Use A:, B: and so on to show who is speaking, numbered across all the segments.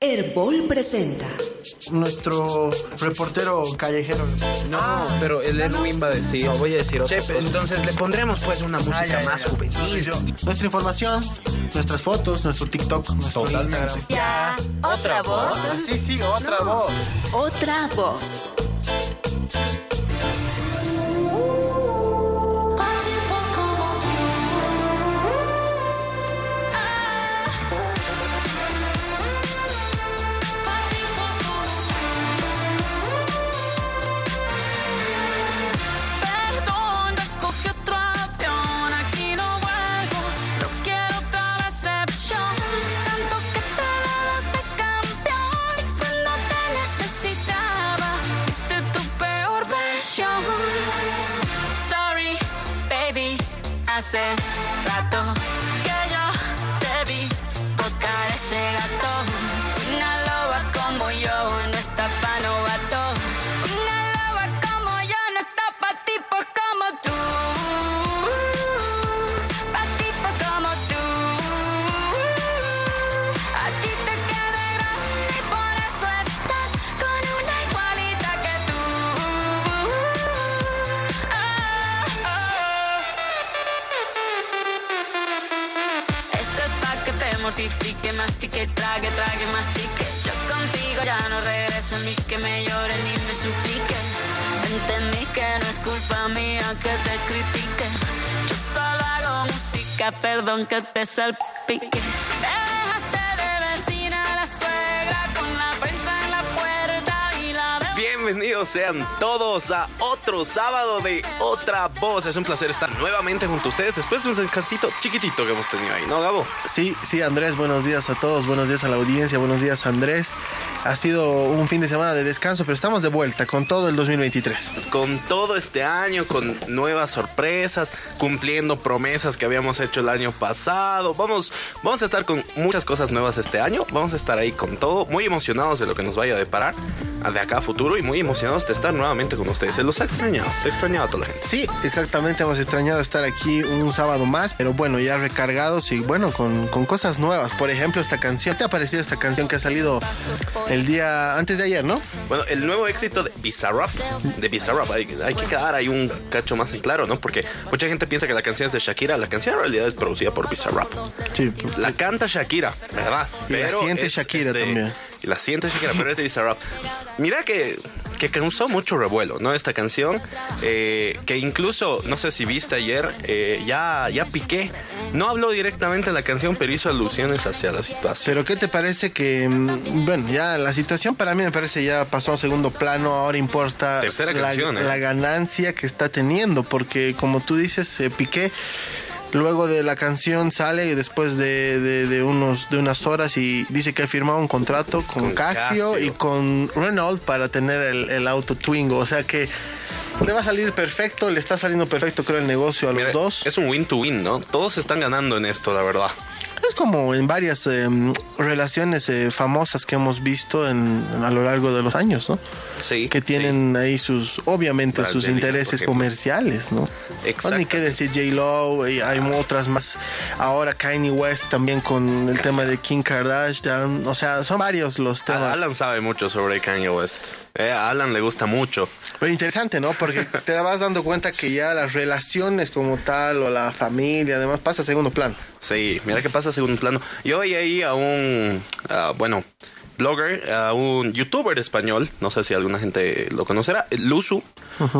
A: Herbol presenta.
B: Nuestro reportero callejero.
C: No, pero el Erwin va a decir, no, voy a decir otra cosa. entonces le pondremos pues una música
B: Ah,
C: más
B: ya.
C: juvenil.
B: Yo- Nuestra información, nuestras fotos, nuestro TikTok, nuestro
C: Totalmente.
B: Instagram.
A: Ya, otra voz.
B: Sí, sí, otra voz.
A: Otra voz.
D: Hace que no es culpa mía que te critique. Yo solo hago música, perdón que te salpique.
C: Bienvenidos sean todos a otro sábado de Otra Voz. Es un placer estar nuevamente junto a ustedes después de un descansito chiquitito que hemos tenido ahí, ¿no, Gabo?
B: Sí, sí, Andrés, buenos días a todos, buenos días a la audiencia, buenos días, Andrés. Ha sido un fin de semana de descanso, pero estamos de vuelta con todo el 2023.
C: Con todo este año, con nuevas sorpresas, cumpliendo promesas que habíamos hecho el año pasado. Vamos, vamos a estar con muchas cosas nuevas este año. Vamos a estar ahí con todo, muy emocionados de lo que nos vaya a deparar de acá a futuro y muy emocionados de estar nuevamente con ustedes. Se los ha extrañado, se ha extrañado a toda la gente.
B: Sí, exactamente, hemos extrañado estar aquí un sábado más, pero bueno, ya recargados y bueno, con, con cosas nuevas. Por ejemplo, esta canción, ¿te ha parecido esta canción que ha salido el día antes de ayer, no?
C: Bueno, el nuevo éxito de Bizarrap, de Bizarrap, hay, hay que quedar ahí un cacho más en claro, ¿no? Porque mucha gente piensa que la canción es de Shakira, la canción en realidad es producida por Bizarrap.
B: Sí.
C: La canta Shakira, ¿verdad?
B: Y la siente
C: es-
B: Shakira
C: es de-
B: también.
C: Y la siente Shakira, pero es de Bizarrap. Mira que, que causó mucho revuelo, ¿no? Esta canción, eh, que incluso, no sé si viste ayer, eh, ya, ya Piqué, no habló directamente de la canción, pero hizo alusiones hacia la situación.
B: Pero ¿qué te parece que, mm, bueno, ya la situación para mí me parece ya pasó a segundo plano, ahora importa
C: Tercera
B: la,
C: canción, ¿eh?
B: la ganancia que está teniendo, porque como tú dices, Piqué luego de la canción sale después de, de- de unos, de unas horas y dice que ha firmado un contrato con,
C: Con
B: Casio,
C: Casio.
B: y con Renault para tener el, el auto Twingo, o sea que le va a salir perfecto, le está saliendo perfecto creo el negocio a los dos.
C: Es un win to win, ¿no? Todos están ganando en esto, la verdad.
B: Es como en varias eh, relaciones eh, famosas que hemos visto en, a lo largo de los años, ¿no?
C: Sí.
B: Que tienen ahí sus, obviamente, sus intereses comerciales, ¿no?
C: Exacto.
B: No, ni qué decir J-Lo, hay otras más. Ahora Kanye West también con el tema de Kim Kardashian, o sea, son varios los temas.
C: Alan sabe mucho sobre Kanye West. Eh, a Alan le gusta mucho.
B: Pero interesante, ¿no? Porque te vas dando cuenta que ya las relaciones como tal o la familia, además, pasa a segundo plano.
C: Sí, mira qué pasa a segundo plano. Yo oí ahí a un, ah, bueno, blogger, a un youtuber español, no sé si alguna gente lo conocerá, Luzu,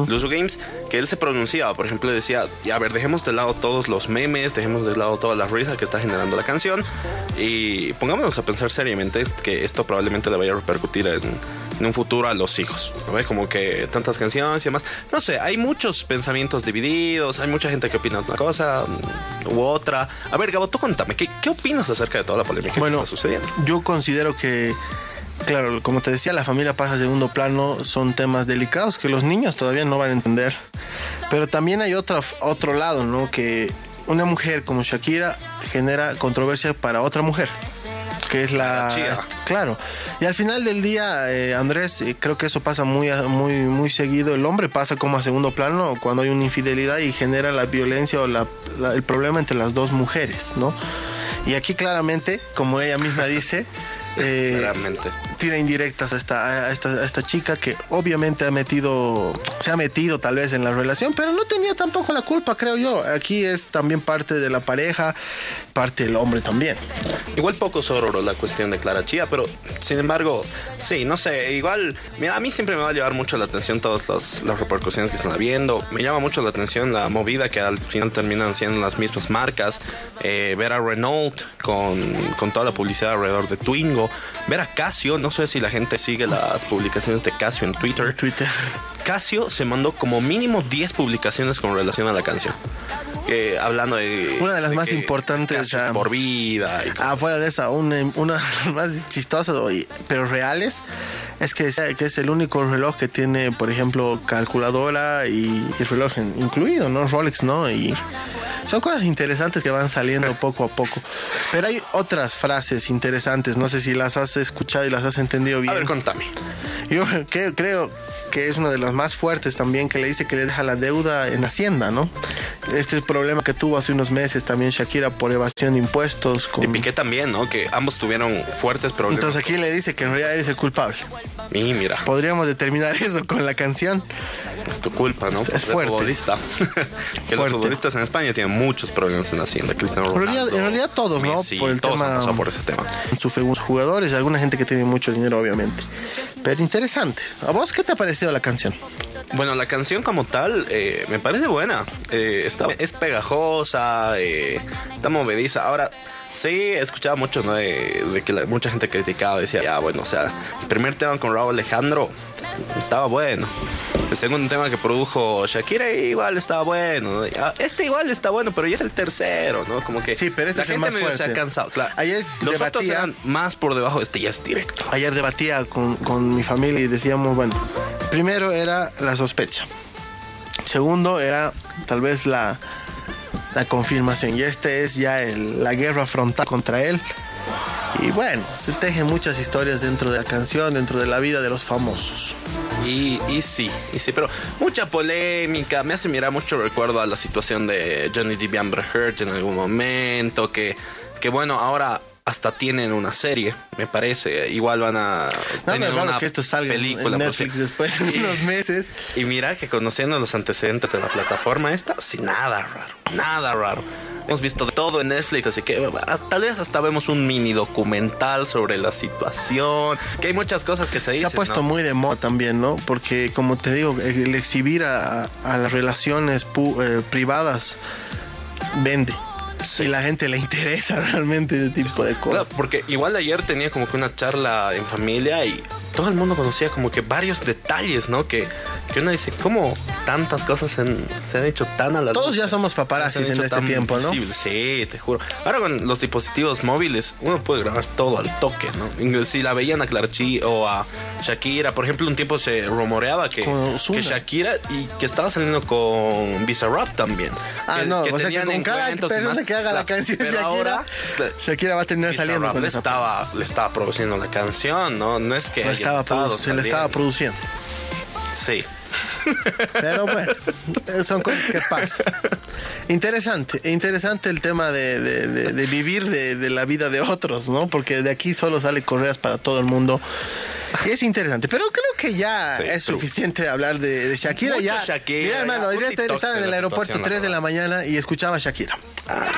C: Luzu Games, que él se pronunciaba, por ejemplo, decía, "Ya, a ver, dejemos de lado todos los memes, dejemos de lado toda la risa que está generando la canción y pongámonos a pensar seriamente que esto probablemente le vaya a repercutir en, en un futuro a los hijos, ¿no? Como que tantas canciones y demás. No sé, hay muchos pensamientos divididos, hay mucha gente que opina una cosa mm, u otra. A ver, Gabo, tú contame, ¿qué, qué opinas acerca de toda la polémica
B: Bueno,
C: que está sucediendo?
B: Yo considero que, claro, como te decía, la familia pasa a segundo plano, son temas delicados que los niños todavía no van a entender. Pero también hay otro, otro lado, ¿no? Que una mujer como Shakira genera controversia para otra mujer. Que es la. Claro. Y al final del día, eh, Andrés, eh, creo que eso pasa muy, muy, muy seguido. El hombre pasa como a segundo plano cuando hay una infidelidad y genera la violencia o la- la- el problema entre las dos mujeres, ¿no? Y aquí claramente, como ella misma dice, eh,
C: Realmente.
B: tira indirectas a esta, a esta, a esta chica que obviamente ha metido, se ha metido tal vez en la relación, pero no tenía tampoco la culpa, creo yo. Aquí es también parte de la pareja, parte del hombre también.
C: Igual poco sororo la cuestión de Clara Chía, pero sin embargo, sí, no sé, igual, mira, a mí siempre me va a llevar mucho la atención todas las, las repercusiones que están habiendo. Me llama mucho la atención la movida que al final terminan siendo las mismas marcas. Eh, ver a Renault con, con toda la publicidad alrededor de Twingo. Ver a Casio, no sé si la gente sigue las publicaciones de Casio en Twitter.
B: Twitter.
C: Casio se mandó como mínimo 10 publicaciones con relación a la canción. Que, hablando de.
B: Una de las más
C: que
B: importantes,
C: Casio
B: ah,
C: por vida. y
B: Ah, fuera de esa, una, una de las más chistosas, pero reales, es que, es- que es el único reloj que tiene, por ejemplo, calculadora y, y reloj incluido, ¿no? Rolex, ¿no? Y son cosas interesantes que van saliendo poco a poco. Pero hay otras frases interesantes, no sé si las has escuchado y las has entendido bien.
C: A ver, contame.
B: Yo que- creo que es una de las más fuertes también que le dice que le deja la deuda en Hacienda, ¿no? Este problema que tuvo hace unos meses también Shakira por evasión de impuestos. Con...
C: Y Piqué también, ¿no? Que ambos tuvieron fuertes problemas.
B: Entonces aquí le dice que en realidad eres el culpable.
C: y mira,
B: Podríamos determinar eso con la canción.
C: Es tu culpa, ¿no? Ser
B: fuerte.
C: futbolista. que los futbolistas en España tienen muchos problemas en la hacienda. Cristiano
B: En
C: Ronaldo.
B: realidad- en realidad todos, ¿no?
C: Messi,
B: Por el
C: todos
B: tema-
C: han por ese tema.
B: Jugadores, alguna gente que tiene mucho dinero, obviamente. Pero interesante. ¿A vos qué te ha parecido la canción?
C: Bueno, la canción como tal eh, me parece buena. Eh, está, es pegajosa, eh, está movediza. Ahora, sí, he escuchado mucho, ¿no? De, de que la- mucha gente criticaba, decía, ya, bueno, o sea, el primer tema con Raúl Alejandro estaba bueno. El segundo tema que produjo Shakira igual estaba bueno. ¿no? Ah, Este igual está bueno, pero ya es el tercero, ¿no? Como que
B: Sí, pero este
C: la
B: es el
C: gente
B: más
C: medio se ha cansado. Claro.
B: Ayer
C: Los otros eran más por debajo, este ya es directo.
B: Ayer debatía con, con mi familia y decíamos, bueno, primero era la sospecha. Segundo era tal vez la, la confirmación. Y este es ya la guerra frontal contra él. Y bueno, se tejen muchas historias dentro de la canción, dentro de la vida de los famosos.
C: Y, y sí, y sí, pero mucha polémica. Me hace mirar mucho recuerdo a la situación de Johnny Depp y en algún momento. Que, que bueno, ahora hasta tienen una serie, me parece. Igual van a
B: No,
C: tener una
B: que esto salga
C: película.
B: en Netflix después de unos meses.
C: Y mira que conociendo los antecedentes de la plataforma esta, sin nada raro, nada raro. Hemos visto de todo en Netflix, así que ah, tal vez hasta vemos un mini documental sobre la situación. Que hay muchas cosas que se
B: Se
C: dicen.
B: ha puesto
C: ¿no?
B: muy de moda también, ¿no? Porque como te digo, el exhibir a, a las relaciones pu- eh, privadas vende. Y la gente le interesa realmente ese tipo de
C: Claro,
B: cosas.
C: porque igual ayer tenía como que una charla en familia y todo el mundo conocía como que varios detalles, ¿no? Que, que uno dice, ¿cómo tantas cosas se han, se han hecho tan a la
B: Todos ya somos paparazzis en este tiempo, ¿no?
C: Sí, te juro. Ahora con los dispositivos móviles uno puede grabar todo al toque, ¿no? Si la veían a Clarchi o a Shakira, por ejemplo, un tiempo se rumoreaba que, Shakira y que estaba saliendo con Bizarrap también.
B: Ah,
C: que,
B: no,
C: que
B: o sea que con cada persona. Que haga la canción
C: pero
B: Shakira,
C: ahora,
B: Shakira va a terminar saliendo con
C: le
B: esa
C: estaba, le estaba produciendo la canción, ¿no? No es que haya
B: estaba se le estaba produciendo.
C: Sí.
B: Pero bueno, son cosas que pasan. Interesante, interesante el tema de, de- de- de vivir de la vida de otros, ¿no? Porque de aquí solo sale correas para todo el mundo. Es interesante, pero creo que ya
C: Sí,
B: es
C: true.
B: suficiente hablar de, de Shakira.
C: Mucho
B: ya,
C: Shakira,
B: mira, hermano, hoy día estaba en el aeropuerto
C: situación,
B: 3 de
C: la
B: mañana y escuchaba a Shakira.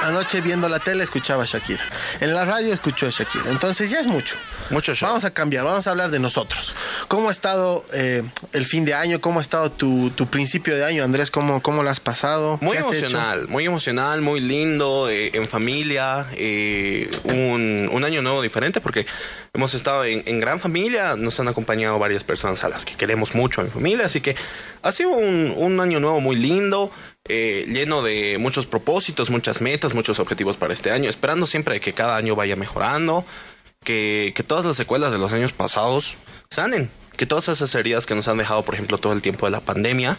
B: Anoche viendo la tele escuchaba a Shakira. En la radio escuchó a Shakira. Entonces ya es mucho.
C: Mucho show.
B: Vamos a cambiar, vamos a hablar de nosotros. ¿Cómo ha estado eh, el fin de año? ¿Cómo ha estado tu, tu principio de año, Andrés? ¿Cómo, cómo lo has pasado?
C: Muy emocional, muy emocional, muy lindo, eh, en familia, eh, un, un año nuevo diferente porque hemos estado en, gran familia, nos han acompañado varias personas a las que queremos mucho en familia, así que ha sido un, un año nuevo muy lindo, eh, lleno de muchos propósitos, muchas metas, muchos objetivos para este año, esperando siempre que cada año vaya mejorando, que, que todas las secuelas de los años pasados sanen, que todas esas heridas que nos han dejado, por ejemplo, todo el tiempo de la pandemia,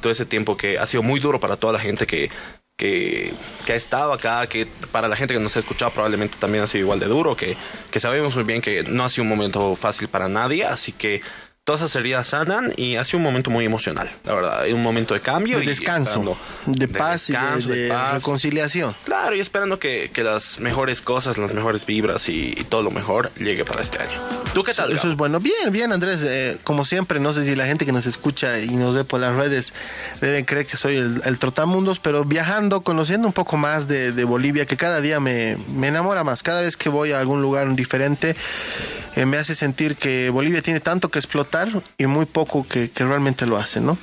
C: todo ese tiempo que ha sido muy duro para toda la gente que, que, que ha estado acá, que para la gente que nos ha escuchado probablemente también ha sido igual de duro, que, que sabemos muy bien que no ha sido un momento fácil para nadie, así que todas esas heridas sanan y ha sido un momento muy emocional, la verdad. Hay un momento de cambio.
B: De descanso, de paz
C: descanso,
B: y de, de
C: paz.
B: reconciliación.
C: Claro, y esperando que, que las mejores cosas, las mejores vibras y, y todo lo mejor llegue para este año. ¿Tú qué tal?
B: Eso
C: Gabo?
B: es bueno. Bien, bien, Andrés. eh, como siempre, no sé si la gente que nos escucha y nos ve por las redes deben creer que soy el, el trotamundos, pero viajando, conociendo un poco más de, de Bolivia, que cada día me, me enamora más. Cada vez que voy a algún lugar diferente, eh, me hace sentir que Bolivia tiene tanto que explotar y muy poco que, que realmente lo hace, ¿no?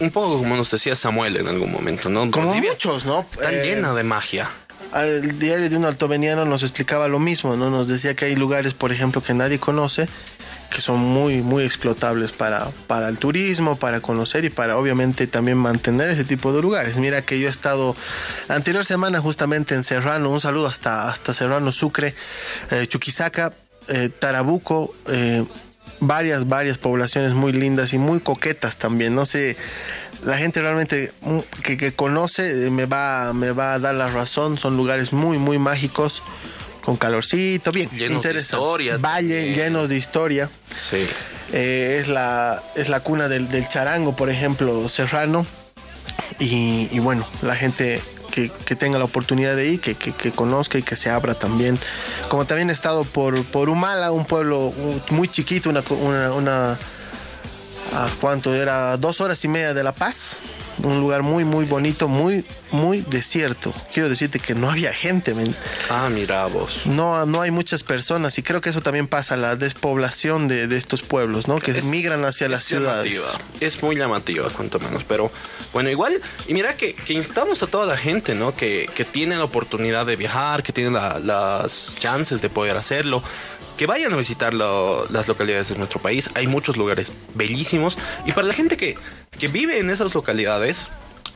C: Un poco como nos decía Samuel en algún momento, ¿no?
B: Como
C: Bolivia
B: muchos, ¿no?
C: Está
B: Eh,
C: llena de magia.
B: al diario de un altoveniano nos explicaba lo mismo, ¿no? Nos decía que hay lugares, por ejemplo, que nadie conoce, que son muy, muy explotables para, para el turismo, para conocer y para obviamente también mantener ese tipo de lugares. Mira que yo he estado anterior semana justamente en Serrano, un saludo hasta, hasta Serrano, Sucre, eh, Chuquisaca, eh, Tarabuco, eh, varias, varias poblaciones muy lindas y muy coquetas también. No sé, la gente realmente que, que conoce eh, me va, me va a dar la razón. Son lugares muy, muy mágicos, con calorcito, bien,
C: Llenos de historia
B: Valle llenos de historia.
C: Sí.
B: Eh, es, la, es la cuna del, del charango, por ejemplo, serrano. Y, y bueno, la gente que, tenga la oportunidad de ir, que, que- conozca y que se abra también. Como también he estado por, por Humala, un pueblo muy chiquito, una, una ¿a ¿Cuánto? Era dos horas y media de La Paz. Un lugar muy, muy bonito, muy, muy desierto. Quiero decirte que no había gente, men
C: Ah, mira vos.
B: no, no hay muchas personas y creo que eso también pasa, la despoblación de, de estos pueblos, ¿no? Que
C: Es-
B: migran hacia las
C: es
B: ciudades.
C: llamativa, Es muy llamativa, cuanto menos. Pero bueno, igual, y mira que, que instamos a toda la gente, ¿no? Que, que tiene la oportunidad de viajar, que tiene la- las chances de poder hacerlo. Que vayan a visitar las localidades de nuestro país. Hay muchos lugares bellísimos. Y para la gente que, que vive en esas localidades,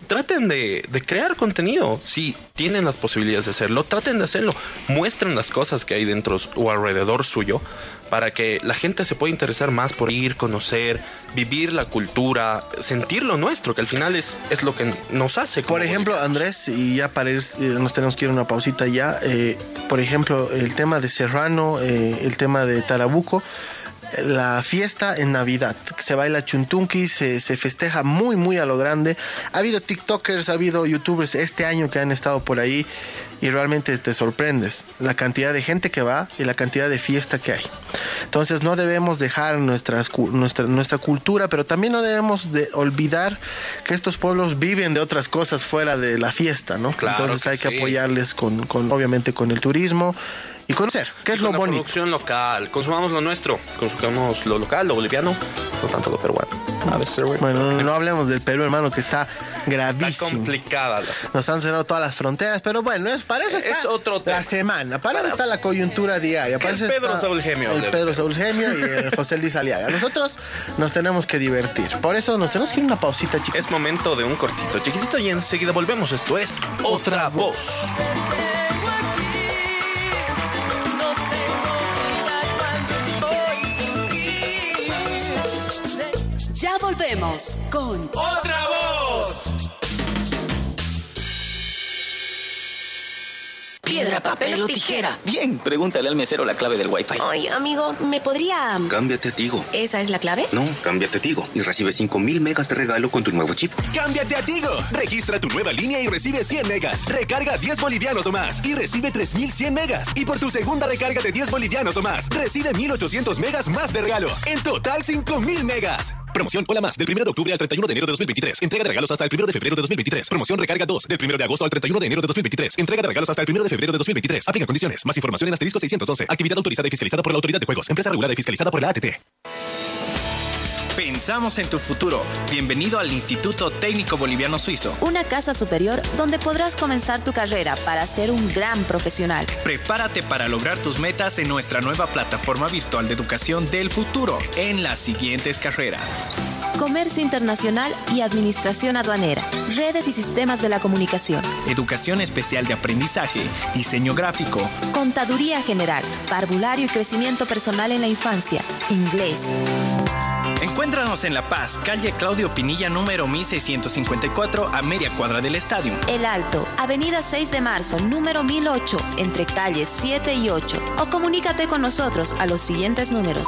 C: traten de, de crear contenido. Si tienen las posibilidades de hacerlo, traten de hacerlo. Muestren las cosas que hay dentro o alrededor suyo para que la gente se pueda interesar más por ir, conocer, vivir la cultura, sentir lo nuestro, que al final es, es lo que nos hace.
B: Por ejemplo,
C: bolivianos.
B: Andrés, y ya para ir, eh, nos tenemos que ir a una pausita ya. eh, por ejemplo, el tema de Serrano, eh, el tema de Tarabuco, la fiesta en Navidad. Se baila chuntunqui, se, se festeja muy, muy a lo grande. Ha habido TikTokers, ha habido YouTubers este año que han estado por ahí y realmente te sorprendes la cantidad de gente que va y la cantidad de fiesta que hay. Entonces no debemos dejar nuestras, nuestra, nuestra cultura, pero también no debemos de olvidar que estos pueblos viven de otras cosas fuera de la fiesta, ¿no?
C: Claro
B: Entonces
C: que
B: hay que
C: sí.
B: apoyarles con, con, obviamente, con el turismo y conocer, que es lo bonito.
C: producción local, consumamos lo nuestro, consumamos lo local, lo boliviano, no tanto lo peruano. A veces.
B: Bueno, no, hablemos del Perú, hermano, que está
C: Está
B: gravísimo.
C: complicada la
B: Nos han cerrado todas las fronteras, pero bueno, es para eso está
C: Es otro tema.
B: la semana, para eso está la coyuntura diaria. Para
C: El
B: eso
C: Pedro
B: está
C: Saúl Gemio
B: El Pedro Saúl Gemio y el José Luis Aliaga. Nosotros nos tenemos que divertir. Por eso nos tenemos que ir una pausita, chicos.
C: Es momento de un cortito chiquitito y enseguida volvemos. Esto es Otra Voz.
A: Volvemos con
C: ¡Otra Voz!
E: Piedra, papel o tijera.
F: Bien, pregúntale al mesero la clave del Wi-Fi.
E: Ay, amigo, ¿me podría...?
G: Cámbiate a Tigo.
E: ¿Esa es la clave?
G: No, cámbiate a Tigo y recibe 5000 megas de regalo con tu nuevo chip.
H: Cámbiate a Tigo. Registra tu nueva línea y recibe 100 megas. Recarga 10 bolivianos o más y recibe 3100 megas. Y por tu segunda recarga de 10 bolivianos o más, recibe 1800 megas más de regalo. En total 5000 megas. Promoción Hola Más del 1 de octubre al 31 de enero de 2023. Entrega de regalos hasta el 1 de febrero de 2023. Promoción Recarga 2 del 1 de agosto al 31 de enero de 2023. Entrega de regalos hasta el 1 de febrero de 2023. Aplica condiciones. Más información en asterisco 612. Actividad autorizada y fiscalizada por la Autoridad de Juegos. Empresa regulada y fiscalizada por la ATT.
I: Pensamos en tu futuro. Bienvenido al Instituto Técnico Boliviano Suizo.
J: Una casa superior donde podrás comenzar tu carrera para ser un gran profesional.
I: Prepárate para lograr tus metas en nuestra nueva plataforma virtual de educación del futuro en las siguientes carreras.
J: Comercio internacional y administración aduanera. Redes y sistemas de la comunicación.
I: Educación especial de aprendizaje, diseño gráfico,
J: Contaduría general. Parvulario y crecimiento personal en la infancia. Inglés.
I: Encuéntranos en La Paz, calle Claudio Pinilla número 1654 a media cuadra del estadio.
J: El Alto, Avenida 6 de Marzo, número 1008, entre calles 7 y 8. O comunícate con nosotros a los siguientes números.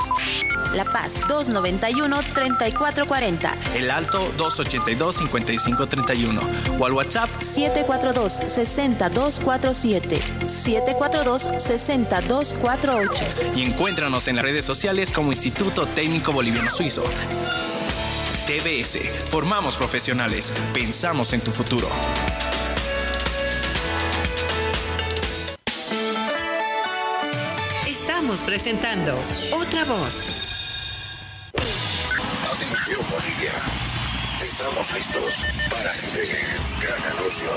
J: La Paz, 291-3440.
I: El Alto 282-5531 o al WhatsApp
J: 742-60247. 742-60248.
I: y encuéntranos en las redes sociales como Instituto Técnico Boliviano Suizo. TBS, formamos profesionales, pensamos en tu futuro.
A: Estamos presentando Otra Voz.
K: Atención Bolivia. Estamos listos para este gran anuncio.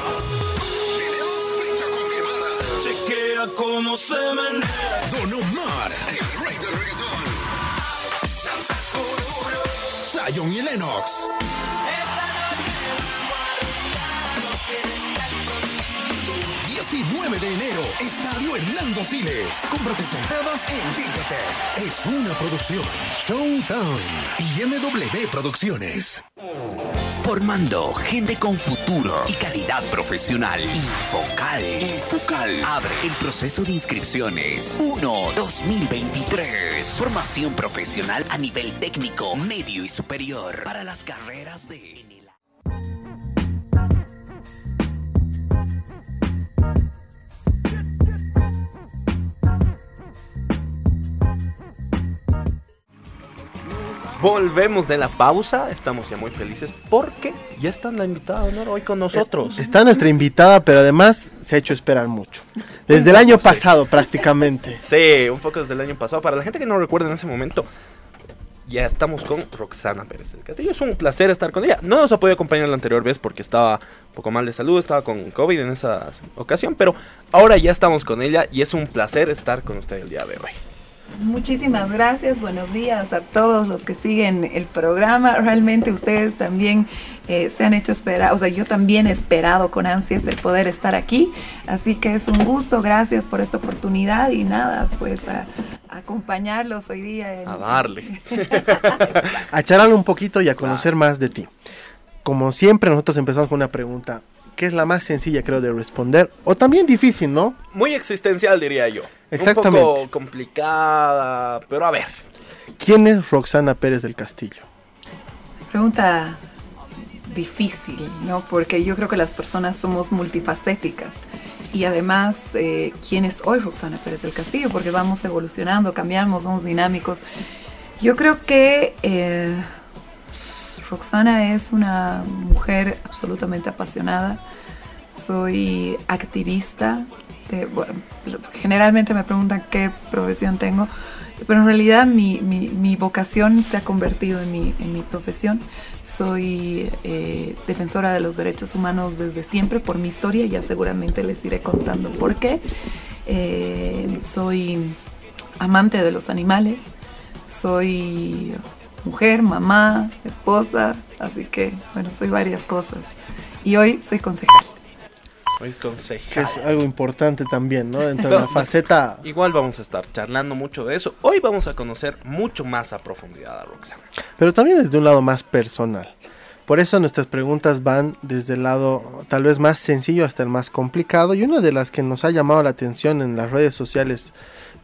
K: Tenemos fecha confirmada.
H: Chequea cómo se menea.
K: Don Omar, el rey del reggaetón. Zion y Lennox. 19 de enero, Estadio Hernando Siles. Compra tus entradas en Ticketec. Es una producción. Showtime y MW Producciones.
L: Formando gente con futuro y calidad profesional. Infocal. Infocal. Abre el proceso de inscripciones. 1-2023. Formación profesional a nivel técnico, medio y superior. Para las carreras de...
C: Volvemos de la pausa, estamos ya muy felices porque ya está la invitada de honor hoy con nosotros.
B: Está nuestra invitada, pero además se ha hecho esperar mucho. Desde el año pasado prácticamente.
C: Sí, un poco desde el año pasado. Para la gente que no recuerda en ese momento, ya estamos con Roxana Pérez del Castillo. Es un placer estar con ella. No nos ha podido acompañar la anterior vez porque estaba un poco mal de salud, estaba con COVID en esa ocasión, pero ahora ya estamos con ella y es un placer estar con usted el día de hoy.
M: Muchísimas gracias, buenos días a todos los que siguen el programa. Realmente ustedes también eh, se han hecho esperar, o sea, yo también he esperado con ansias el poder estar aquí. Así que es un gusto, gracias por esta oportunidad y nada, pues a, a acompañarlos hoy día. en-
C: A darle.
B: A charlar un poquito y a conocer más de ti. Como siempre, nosotros empezamos con una pregunta que es la más sencilla, creo, de responder, o también difícil, ¿no?
C: Muy existencial, diría yo.
B: Exactamente.
C: Un poco complicada, pero a ver.
B: ¿Quién es Roxana Pérez del Castillo?
M: Pregunta difícil, ¿no? Porque yo creo que las personas somos multifacéticas. Y además, eh, ¿quién es hoy Roxana Pérez del Castillo? Porque vamos evolucionando, cambiamos, somos dinámicos. Yo creo que eh, Roxana es una mujer absolutamente apasionada. Soy activista. de- bueno, generalmente me preguntan qué profesión tengo, pero en realidad mi, mi- mi vocación se ha convertido en mi, en mi profesión. Soy eh, defensora de los derechos humanos desde siempre por mi historia, ya seguramente les iré contando por qué. Eh, soy amante de los animales, soy mujer, mamá, esposa, así que bueno, soy varias cosas. Y hoy soy concejal.
C: Hoy
B: Que
C: concejal.
B: es algo importante también, ¿no? Dentro de la faceta...
C: Igual vamos a estar charlando mucho de eso. Hoy vamos a conocer mucho más a profundidad a Roxana.
B: Pero también desde un lado más personal. Por eso nuestras preguntas van desde el lado tal vez más sencillo hasta el más complicado. Y una de las que nos ha llamado la atención en las redes sociales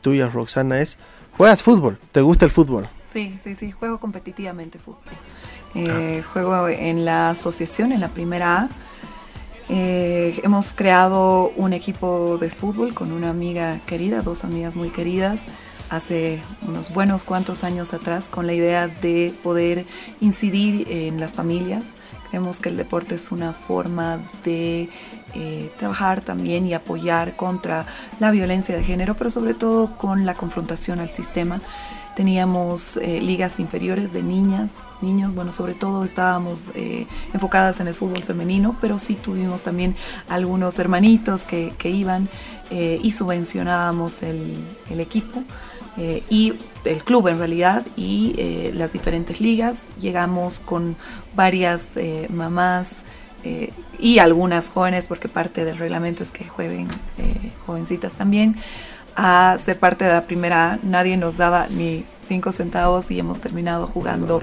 B: tuyas, Roxana, es, ¿juegas fútbol? ¿Te gusta el fútbol?
M: Sí, sí, sí, juego competitivamente fútbol. Eh, Juego en la asociación, en la primera A. Eh, hemos creado un equipo de fútbol con una amiga querida, dos amigas muy queridas, hace unos buenos cuantos años atrás, con la idea de poder incidir en las familias. Creemos que el deporte es una forma de eh, trabajar también y apoyar contra la violencia de género, pero sobre todo con la confrontación al sistema. Teníamos eh, ligas inferiores de niñas, niños, bueno, sobre todo estábamos eh, enfocadas en el fútbol femenino, pero sí tuvimos también algunos hermanitos que, iban eh, y subvencionábamos el, el equipo y el club en realidad y las diferentes ligas. Llegamos con varias mamás y algunas jóvenes, porque parte del reglamento es que jueguen jovencitas también, a ser parte de la primera A. Nadie nos daba ni cinco centavos y hemos terminado jugando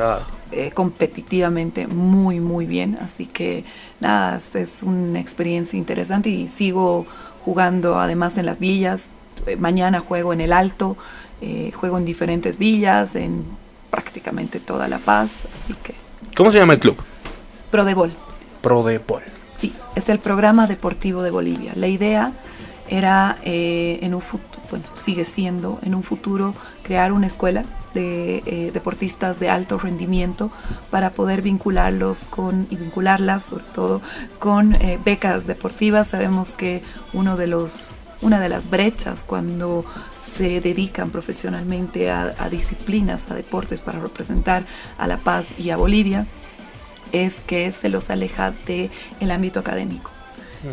M: eh, competitivamente muy, muy bien. Así que nada, es- una experiencia interesante y sigo jugando además en las villas. Eh, mañana juego en el Alto, eh, juego en diferentes villas, en prácticamente toda La Paz. Así que
C: ¿Cómo se llama el club?
M: Prodebol.
C: Prodepol.
M: Sí, es el programa deportivo de Bolivia. La idea era eh, en un futuro, bueno, sigue siendo en un futuro crear una escuela de eh, deportistas de alto rendimiento para poder vincularlos con y vincularlas sobre todo con eh, becas deportivas. Sabemos que uno de los una de las brechas cuando se dedican profesionalmente a, a disciplinas, a deportes para representar a La Paz y a Bolivia, es que se los aleja del el ámbito académico.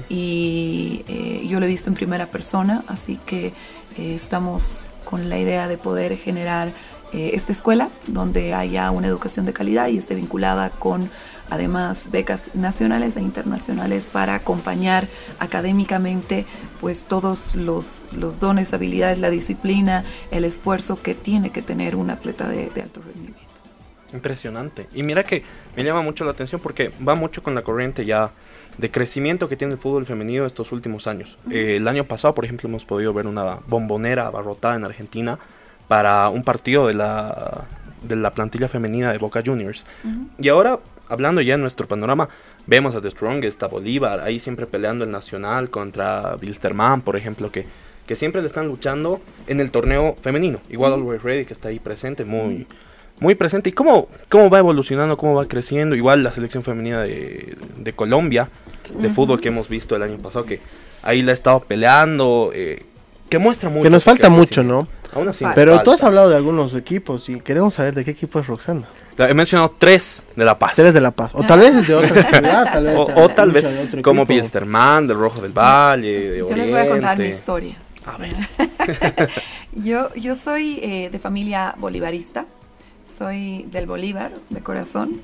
M: Y eh, yo lo he visto en primera persona, así que eh, estamos con la idea de poder generar eh, esta escuela donde haya una educación de calidad y esté vinculada con además becas nacionales e internacionales para acompañar académicamente pues todos los, los dones, habilidades, la disciplina, el esfuerzo que tiene que tener un atleta de, de alto rendimiento.
C: Impresionante. Y mira que me llama mucho la atención porque va mucho con la corriente ya de crecimiento que tiene el fútbol femenino estos últimos años. Eh, el año pasado, por ejemplo, hemos podido ver una bombonera abarrotada en Argentina para un partido de la, de la plantilla femenina de Boca Juniors. Y ahora, hablando ya en nuestro panorama, vemos a The Strongest, a Bolívar, ahí siempre peleando el Nacional contra Wilstermann, por ejemplo, que, que siempre le están luchando en el torneo femenino. Igual Always Ready, que está ahí presente, muy, muy presente. ¿Y cómo, cómo va evolucionando, cómo va creciendo? Igual la selección femenina de, de Colombia, de fútbol que hemos visto el año pasado, que ahí la ha estado peleando, eh, que muestra mucho.
B: Que nos falta mucho, ¿no?
C: Aún así
B: Pero
C: falta.
B: tú has hablado de algunos equipos y queremos saber de qué equipo es Roxana.
C: He mencionado tres de La Paz.
B: Tres de La Paz. O tal vez es de otra ciudad, tal vez.
C: O, tal vez
B: de otro
C: como
B: equipo.
C: Pilsterman, del Rojo del Valle, de
M: Yo
C: Oriente.
M: les voy a contar mi historia.
C: A ver.
M: yo, yo soy eh, de familia bolivarista, soy del Bolívar, de corazón.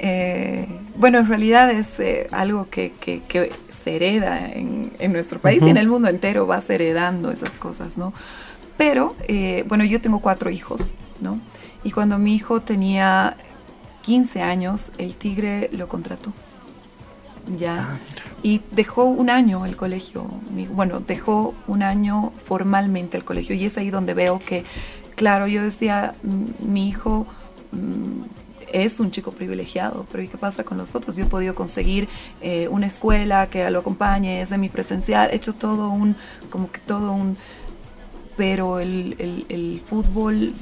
M: Eh, bueno, en realidad es eh, algo que, que- que se hereda en, en nuestro país y en el mundo entero vas heredando esas cosas, ¿no? Pero, eh, bueno, yo tengo cuatro hijos, ¿no? Y cuando mi hijo tenía 15 años, el tigre lo contrató. Ya. y dejó un año el colegio. Mi- Bueno, dejó un año formalmente el colegio. Y es ahí donde veo que, claro, yo decía, "Mm, mi hijo mm, es un chico privilegiado, pero ¿y qué pasa con los otros? Yo he podido conseguir eh, una escuela que lo acompañe, es semipresencial, he hecho todo un, como que todo un, pero el, el- el fútbol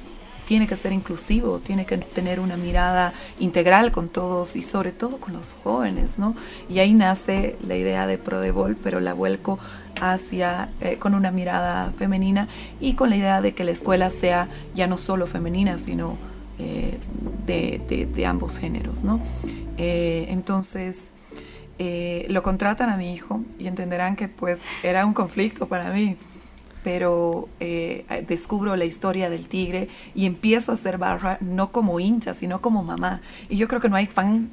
M: tiene que ser inclusivo, tiene que tener una mirada integral con todos y sobre todo con los jóvenes, ¿no? Y ahí nace la idea de Prodebol, pero la vuelco hacia, eh, con una mirada femenina y con la idea de que la escuela sea ya no solo femenina, sino eh, de, ambos géneros, ¿no? Eh, entonces, lo contratan a mi hijo y entenderán que pues era un conflicto para mí pero eh, descubro la historia del tigre y empiezo a hacer barra no como hincha, sino como mamá. Y yo creo que no hay fan,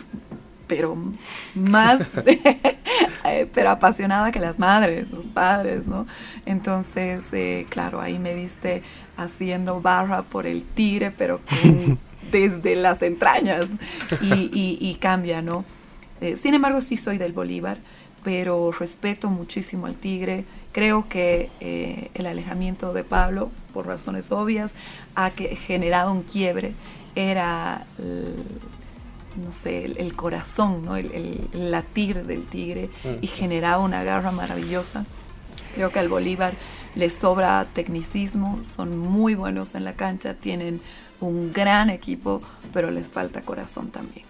M: pero más, eh, pero apasionada que las madres, los padres, ¿no? Entonces, eh, claro, ahí me viste haciendo barra por el tigre, pero con- desde las entrañas y, y- y cambia, ¿no? Eh, sin embargo, sí soy del Bolívar, pero respeto muchísimo al Tigre. Creo que eh, el alejamiento de Pablo, por razones obvias, ha que- generado un quiebre. Era, el- no sé, el, el corazón, ¿no? el, latir del Tigre y generaba una garra maravillosa. Creo que al Bolívar le sobra tecnicismo, son muy buenos en la cancha, tienen un gran equipo, pero les falta corazón también.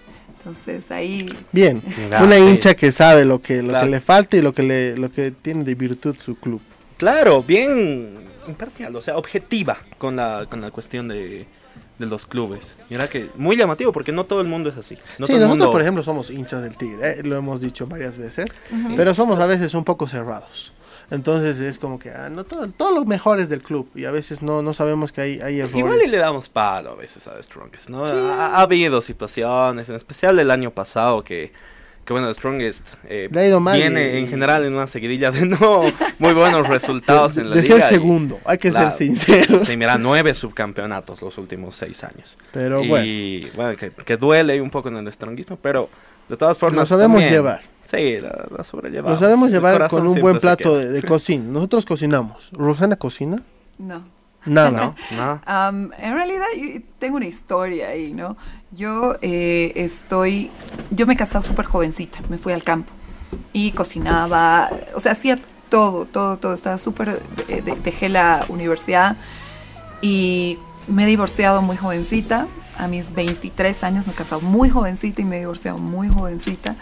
M: Entonces ahí...
B: Bien, una
C: sí.
B: hincha que sabe lo que, lo
C: Claro.
B: que le falta y lo que, le, lo que tiene de virtud su club.
C: Claro, bien imparcial, o sea, objetiva con la, con la cuestión de, de los clubes. Mira que muy llamativo porque no todo el mundo es así. No
B: sí,
C: todo el
B: nosotros,
C: mundo-
B: por ejemplo, somos hinchas del Tigre, eh, lo hemos dicho varias veces, pero somos a veces un poco cerrados. Entonces es como que ah, no todo, todos los mejores del club y a veces no, no sabemos que hay, hay errores.
C: Igual y le damos palo a veces a The Strongest, ¿no? Ha, ha habido situaciones, en especial el año pasado, que, que bueno, The Strongest eh,
B: Le ha ido mal
C: viene
B: y-
C: en general en una seguidilla de no muy buenos resultados en la
B: De
C: liga.
B: ser
C: y-
B: segundo, hay que ser sinceros.
C: Sí, mira, nueve subcampeonatos los últimos seis años.
B: Pero
C: y, bueno. que, que duele un poco en el stronguismo, pero de todas formas.
B: Lo sabemos
C: también-
B: llevar.
C: Sí, la, la sobrellevamos.
B: Lo sabemos llevar con un buen plato de, de cocina. Nosotros cocinamos. ¿Roxana cocina?
M: No.
B: Nada.
C: No, no.
M: Am, en realidad yo tengo una historia ahí, ¿no? Yo eh, estoy, yo me casé súper jovencita, me fui al campo y cocinaba, o sea, hacía todo, todo, todo, estaba súper, de- de- dejé la universidad y me he divorciado muy jovencita, a mis 23 años me he casado muy jovencita y me he divorciado muy jovencita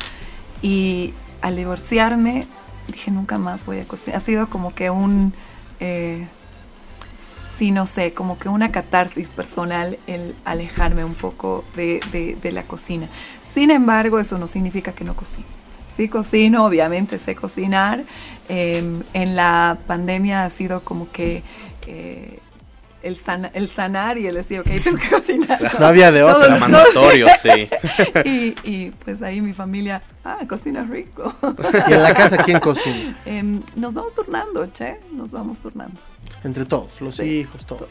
M: y al divorciarme dije nunca más voy a cocinar, ha sido como que un... eh, sí, no sé, como que una catarsis personal el alejarme un poco de, de- la cocina. Sin embargo, eso no significa que no cocine. Sí cocino, obviamente sé cocinar. Eh, en la pandemia ha sido como que eh, el, sana- el sanar y el decir, ok, tengo que cocinar.
B: No había de otra.
C: Mandatorio, sí.
M: y, y, pues ahí mi familia, ah, cocina rico.
B: ¿Y en la casa quién cocina?
M: Em, nos vamos turnando, che, nos vamos turnando.
B: Entre todos, los
M: Sí,
B: hijos, todos.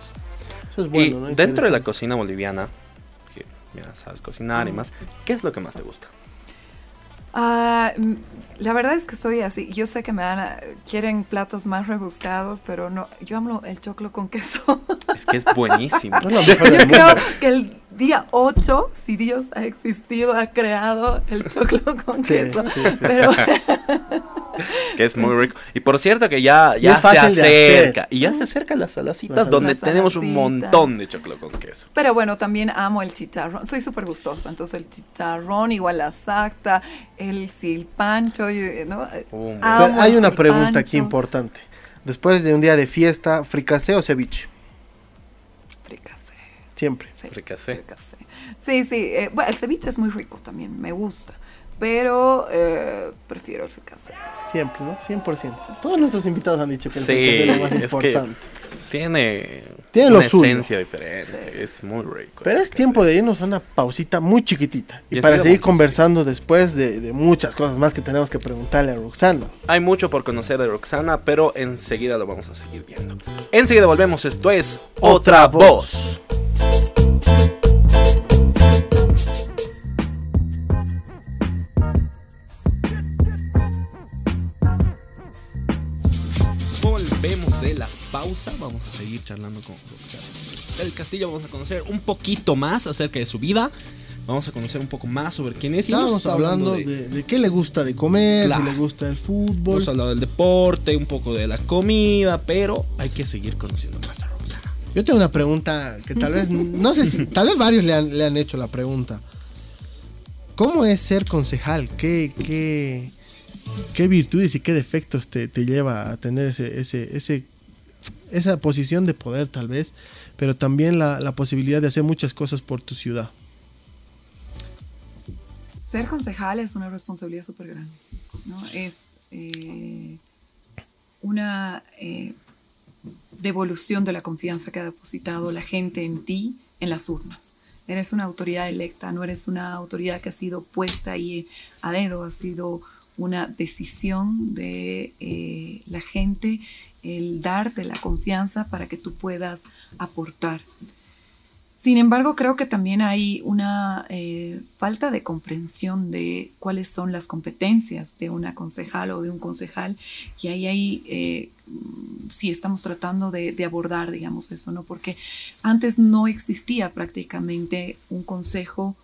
B: Eso es
C: Y
B: bueno, ¿no?
C: dentro de la cocina boliviana, que ya sabes cocinar y más, ¿qué es lo que más te gusta?
M: Ah, mm, la verdad es que estoy así. Yo sé que me van a, quieren platos más rebuscados, pero no. Yo amo el choclo con queso.
C: Es que es buenísimo.
B: Es lo mejor
M: Yo creo que el día 8, si Dios ha existido, ha creado el choclo con
B: Sí,
M: queso.
B: sí, sí.
M: Pero
C: que es muy rico. Y por cierto que ya, ya se acerca. Y ya se acercan las salacitas
B: Las
C: donde
M: Las
C: tenemos un montón de choclo con queso.
M: Pero bueno, también amo el chicharrón. Soy súper gustosa. Entonces, el chicharrón, igual la sacta, el silpancho, yo, ¿no?
C: Uh,
M: Amo
B: hay
M: el
B: una pregunta aquí importante. Después de un día de fiesta, ¿fricasé o ceviche? Siempre.
M: Sí,
C: fricasé.
M: Sí, sí. eh, bueno, el ceviche es muy rico también, me gusta. Pero eh, prefiero el fricasé.
B: Siempre, ¿no? 100%. Todos nuestros invitados han dicho que el
C: Sí,
B: fricasé es lo más
C: es que
B: importante.
C: tiene,
B: Tiene
C: una
B: lo suyo.
C: esencia diferente. Es muy rico.
B: Pero es tiempo de irnos a una pausita muy chiquitita. Y,
C: Y
B: para seguir conversando después de, de muchas cosas más que tenemos que preguntarle a Roxana.
C: Hay mucho por conocer de Roxana, pero enseguida lo vamos a seguir viendo. Enseguida volvemos, esto es Otra Voz. Volvemos pausa, vamos a seguir charlando con Roxana. Del Castillo vamos a conocer un poquito más acerca de su vida. Vamos a conocer un poco más sobre quién es. y
B: Estábamos
C: estado
B: hablando
C: de-
B: de, de qué le gusta de comer,
C: Claro.
B: si le gusta el fútbol.
C: Hemos hablado del deporte, un poco de la comida, pero hay que seguir conociendo más a Roxana.
B: Yo tengo una pregunta que tal vez, no sé si, tal vez varios le han, le han hecho la pregunta. ¿Cómo es ser concejal? ¿Qué, qué, qué virtudes y qué defectos te, te lleva a tener ese, ese, ese, esa posición de poder tal vez, pero también la, posibilidad de hacer muchas cosas por tu ciudad?
M: Ser concejal es una responsabilidad súper grande. ¿no? Es eh, una eh, devolución de la confianza que ha depositado la gente en ti en las urnas. Eres una autoridad electa, no eres una autoridad que ha sido puesta ahí a dedo, ha sido una decisión de eh, la gente el darte la confianza para que tú puedas aportar. Sin embargo, creo que también hay una eh, falta de comprensión de cuáles son las competencias de una concejal o de un concejal y ahí eh, sí estamos tratando de, de abordar, digamos, eso, ¿no? Porque antes no existía prácticamente un consejo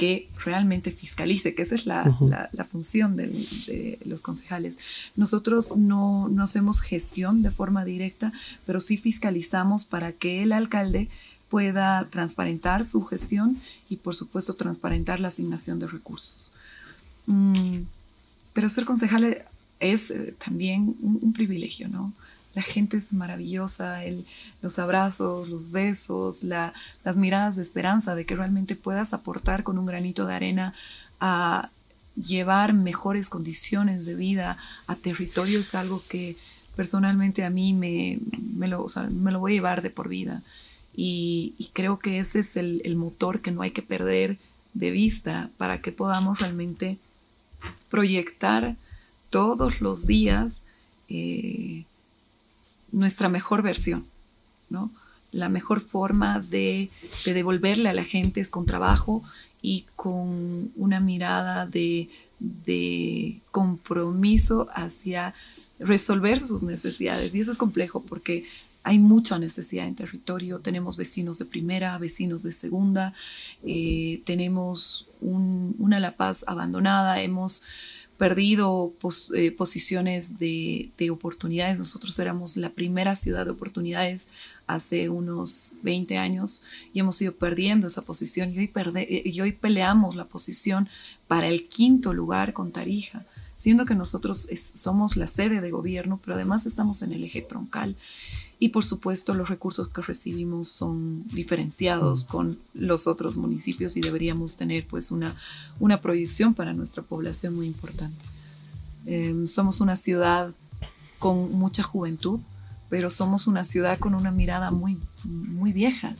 M: que realmente fiscalice, que esa es la,
N: Ujú.
M: la- la función del- de los concejales. Nosotros no, no hacemos gestión de forma directa, pero sí fiscalizamos para que el alcalde pueda transparentar su gestión y por supuesto transparentar la asignación de recursos. Mm, pero ser concejal es eh, también un, un privilegio, ¿no? La gente es maravillosa, los abrazos, los besos, la- las miradas de esperanza de que realmente puedas aportar con un granito de arena a llevar mejores condiciones de vida a territorios es algo que personalmente a mí me, me lo, me lo voy a llevar de por vida. Y, creo que ese es el, el motor que no hay que perder de vista para que podamos realmente proyectar todos los días eh, nuestra mejor versión, ¿no? La mejor forma de, de devolverle a la gente es con trabajo y con una mirada de, compromiso hacia resolver sus necesidades. Y eso es complejo porque hay mucha necesidad en territorio. Tenemos vecinos de primera, vecinos de segunda, eh, tenemos un- una La Paz abandonada, hemos perdido pos- eh, posiciones de, de oportunidades. Nosotros éramos la primera ciudad de oportunidades hace unos 20 años y hemos ido perdiendo esa posición y hoy, perde- eh, y hoy peleamos la posición para el quinto lugar con Tarija, siendo que nosotros es- somos la sede de gobierno, pero además estamos en el eje troncal. Y por supuesto los recursos que recibimos son diferenciados con los otros municipios y deberíamos tener pues una, una proyección para nuestra población muy importante. Em, somos una ciudad con mucha juventud, pero somos una ciudad con una mirada muy, muy vieja.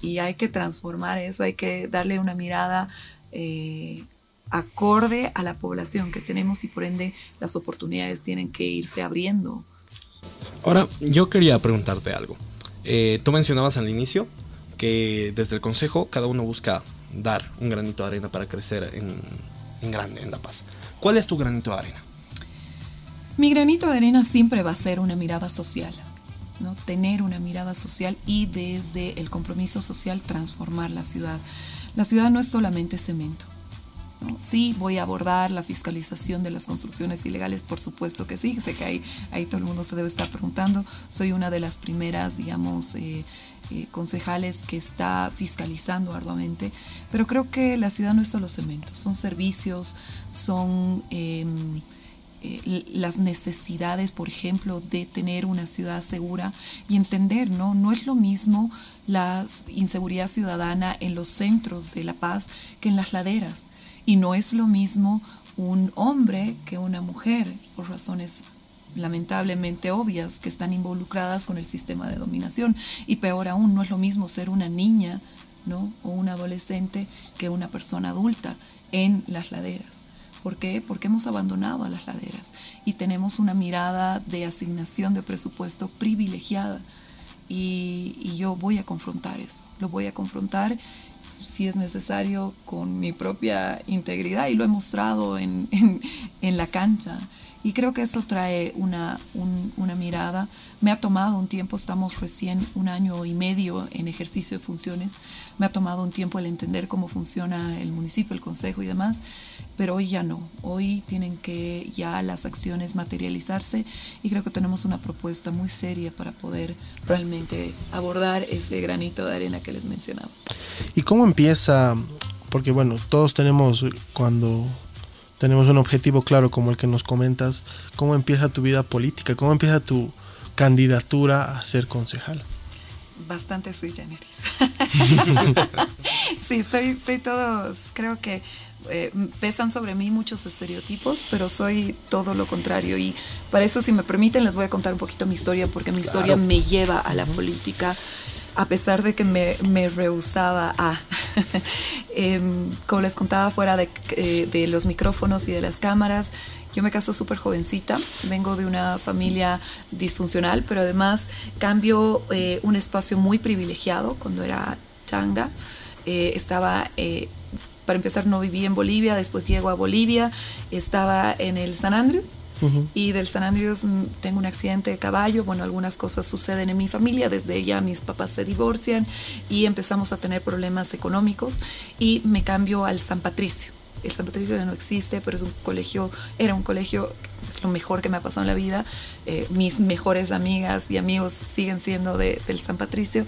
M: Y hay que transformar eso, hay que darle una mirada eh, acorde a la población que tenemos y por ende las oportunidades tienen que irse abriendo.
N: Ahora, yo quería preguntarte algo. Eh, tú mencionabas al inicio que desde el Consejo cada uno busca dar un granito de arena para crecer en, en grande en La Paz. ¿Cuál es tu granito de arena?
M: Mi granito de arena siempre va a ser una mirada social, ¿no? Tener una mirada social y desde el compromiso social transformar la ciudad. La ciudad no es solamente cemento. Sí, voy a abordar la fiscalización de las construcciones ilegales, por supuesto que sí, sé que ahí, todo el mundo se debe estar preguntando. Soy una de las primeras, digamos, eh, eh, concejales que está fiscalizando arduamente, pero creo que la ciudad no es solo cemento, son servicios, son... em, eh, las necesidades, por ejemplo, de tener una ciudad segura y entender, ¿no? No es lo mismo la inseguridad ciudadana en los centros de La Paz que en las laderas. Y no es lo mismo un hombre que una mujer, por razones lamentablemente obvias que están involucradas con el sistema de dominación. Y peor aún, no es lo mismo ser una niña, ¿no? O un adolescente que una persona adulta en las laderas. ¿Por qué? Porque hemos abandonado a las laderas y tenemos una mirada de asignación de presupuesto privilegiada. Y, y yo voy a confrontar eso, lo voy a confrontar si es necesario con mi propia integridad y lo he mostrado en, en- en la cancha. Y creo que eso trae una, un- una mirada. Me ha tomado un tiempo, estamos recién un año y medio en ejercicio de funciones, me ha tomado un tiempo el entender cómo funciona el municipio, el consejo y demás, pero hoy ya no. Hoy tienen que ya las acciones materializarse y creo que tenemos una propuesta muy seria para poder realmente abordar ese granito de arena que les mencionaba.
B: ¿Y cómo empieza? Porque bueno, todos tenemos cuando tenemos un objetivo claro como el que nos comentas, ¿cómo empieza tu vida política? ¿Cómo empieza tu candidatura a ser concejal?
M: Bastante sui generis. sí, soy, soy todos, creo que eh, pesan sobre mí muchos estereotipos, pero soy todo lo contrario. Y para eso, si me permiten, les voy a contar un poquito mi historia, porque mi historia me lleva a la política, a pesar de que me, rehusaba a. Em, como les contaba fuera de, eh, de los micrófonos y de las cámaras, yo me caso súper jovencita, vengo de una familia disfuncional, pero además cambio eh, un espacio muy privilegiado cuando era changa. Eh, estaba, para empezar, no vivía en Bolivia, después llego a Bolivia, estaba en el San Andrés, y del San Andrés mm, tengo un accidente de caballo, bueno, algunas cosas suceden en mi familia, desde ya mis papás se divorcian y empezamos a tener problemas económicos y me cambio al San Patricio. El San Patricio ya no existe, pero es un colegio, era un colegio, es lo mejor que me ha pasado en la vida. Eh, mis mejores amigas y amigos siguen siendo de- del San Patricio.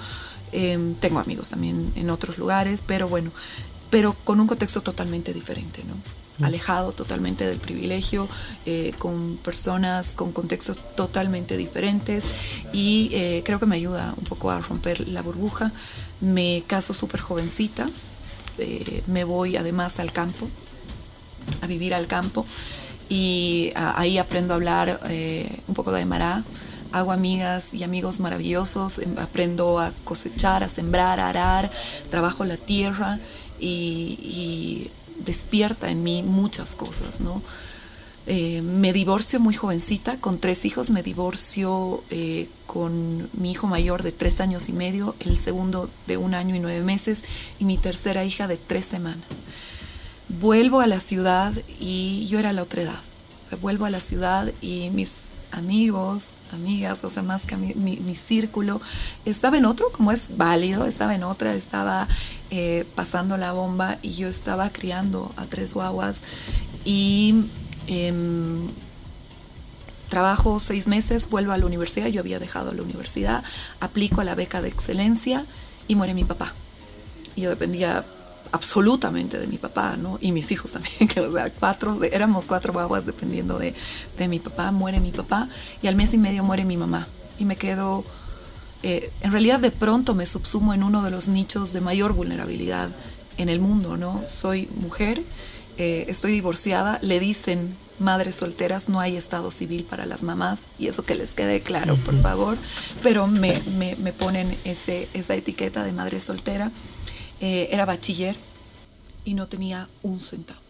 M: Em, tengo amigos también en otros lugares, pero bueno, pero con un contexto totalmente diferente, ¿no? Alejado totalmente del privilegio, eh, con personas con contextos totalmente diferentes y eh, creo que me ayuda un poco a romper la burbuja. Me caso súper jovencita, eh, me voy además al campo, a vivir al campo y a- ahí aprendo a hablar un poco de Aymara. Hago amigas y amigos maravillosos, em, aprendo a cosechar, a sembrar, a arar, trabajo la tierra y despierta en mí muchas cosas, ¿no? Eh, me divorcio muy jovencita, con tres hijos, me divorcio eh, con mi hijo mayor de tres años y medio, el segundo de un año y nueve meses y mi tercera hija de tres semanas. Vuelvo a la ciudad y yo era la otra edad. O sea, vuelvo a la ciudad y mis amigos, amigas, o sea, más que mi, círculo, estaba en otro, como es válido, estaba en otra, estaba eh, pasando la bomba y yo estaba criando a tres guaguas y em, trabajo seis meses, vuelvo a la universidad, yo había dejado la universidad, aplico a la beca de excelencia y muere mi papá. Yo dependía absolutamente de mi papá, ¿no? Y mis hijos también, que o sea, cuatro, de- éramos cuatro guaguas dependiendo de, de mi papá, muere mi papá y al mes y medio muere mi mamá. Y me quedo, eh, en realidad de pronto me subsumo en uno de los nichos de mayor vulnerabilidad en el mundo, ¿no? Soy mujer, eh, estoy divorciada, le dicen madres solteras, no hay estado civil para las mamás, y eso que les quede claro, por favor, pero me, me, me ponen ese, esa etiqueta de madre soltera. Eh, era bachiller y no tenía un centavo.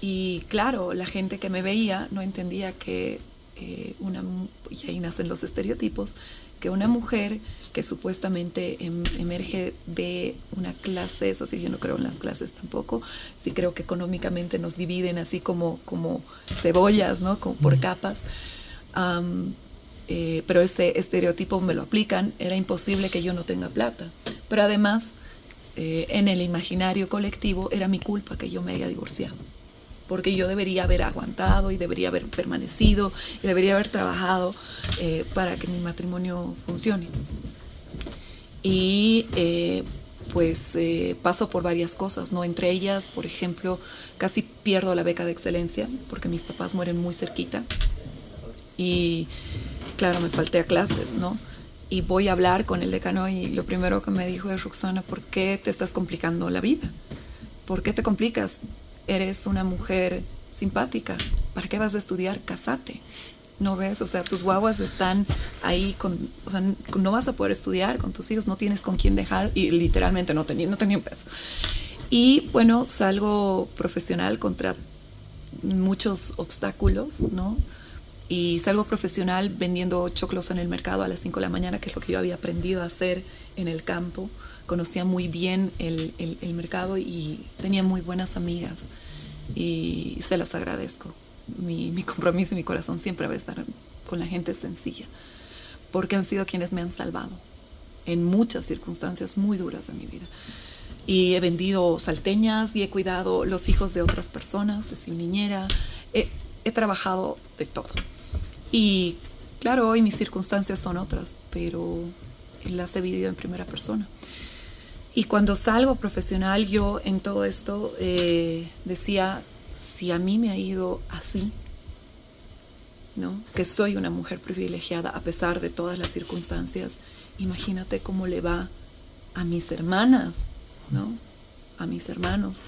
M: Y claro, la gente que me veía no entendía que eh, una, y ahí nacen los estereotipos, que una mujer que supuestamente em- emerge de una clase, eso sí, yo no creo en las clases tampoco, sí creo que económicamente nos dividen así como, como cebollas, ¿no? Como por capas. Am, eh, pero ese estereotipo me lo aplican, era imposible que yo no tenga plata. Pero además, eh, en el imaginario colectivo, era mi culpa que yo me haya divorciado. Porque yo debería haber aguantado y debería haber permanecido y debería haber trabajado eh, para que mi matrimonio funcione. Y eh, pues paso por varias cosas, ¿no? Entre ellas, por ejemplo, casi pierdo la beca de excelencia porque mis papás mueren muy cerquita. Y claro, me falté a clases, ¿no? Y voy a hablar con el decano y lo primero que me dijo es, Roxana, ¿por qué te estás complicando la vida? ¿Por qué te complicas? Eres una mujer simpática. ¿Para qué vas a estudiar? Casate. ¿No ves? O sea, tus guaguas están ahí con... O sea, no vas a poder estudiar con tus hijos, no tienes con quién dejar y literalmente no tenía, no tenía peso. Y bueno, salgo profesional contra muchos obstáculos, ¿no? Y salgo profesional vendiendo choclos en el mercado a las 5 de la mañana, que es lo que yo había aprendido a hacer en el campo. Conocía muy bien el, el- mercado y tenía muy buenas amigas y se las agradezco. Mi, mi compromiso y mi corazón siempre va a estar con la gente sencilla, porque han sido quienes me han salvado en muchas circunstancias muy duras de mi vida. Y he vendido salteñas y he cuidado los hijos de otras personas, he sido niñera, he trabajado todo. Y claro, hoy mis circunstancias son otras, pero las he vivido en primera persona. Y cuando salgo profesional, yo en todo esto eh, decía, si a mí me ha ido así, ¿no? que soy una mujer privilegiada a pesar de todas las circunstancias, imagínate cómo le va a mis hermanas, ¿no? a mis hermanos.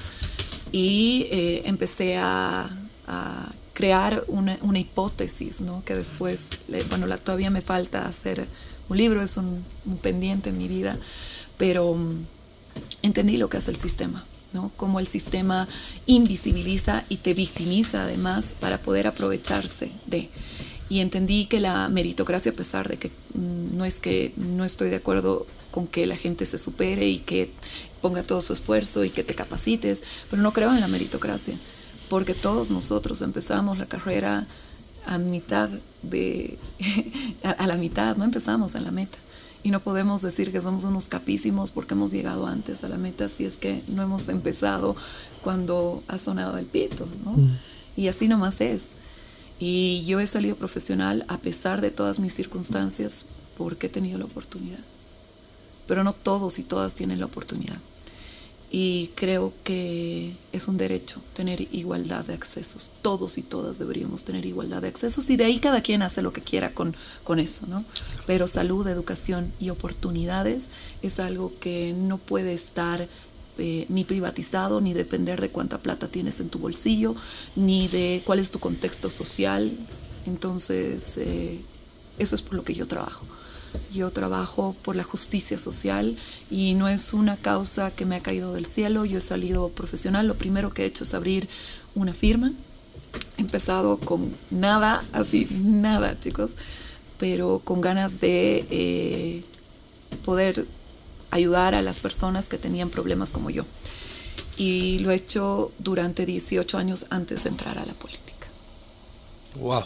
M: Y eh, empecé a crear una, una hipótesis, ¿no? que después, bueno, la, todavía me falta hacer un libro, es un, un pendiente en mi vida, pero mm, entendí lo que hace el sistema, ¿no? Cómo el sistema invisibiliza y te victimiza además para poder aprovecharse de. Y entendí que la meritocracia, a pesar de que mm, no es que no estoy de acuerdo con que la gente se supere y que ponga todo su esfuerzo y que te capacites, pero no creo en la meritocracia, porque todos nosotros empezamos la carrera a mitad de, a, a la mitad, no empezamos en la meta. Y no podemos decir que somos unos capísimos porque hemos llegado antes a la meta si es que no hemos empezado cuando ha sonado el pito, ¿no? Y así nomás es. Y yo he salido profesional a pesar de todas mis circunstancias porque he tenido la oportunidad. Pero no todos y todas tienen la oportunidad. Y creo que es un derecho tener igualdad de accesos. Todos y todas deberíamos tener igualdad de accesos y de ahí cada quien hace lo que quiera con, con eso, ¿no? Pero salud, educación y oportunidades es algo que no puede estar eh, ni privatizado, ni depender de cuánta plata tienes en tu bolsillo, ni de cuál es tu contexto social. Entonces, eh, eso es por lo que yo trabajo. Yo trabajo por la justicia social y no es una causa que me ha caído del cielo. Yo he salido profesional. Lo primero que he hecho es abrir una firma. He empezado con nada, así, nada, chicos, pero con ganas de eh, poder ayudar a las personas que tenían problemas como yo. Y lo he hecho durante 18 años antes de entrar a la política.
N: Wow.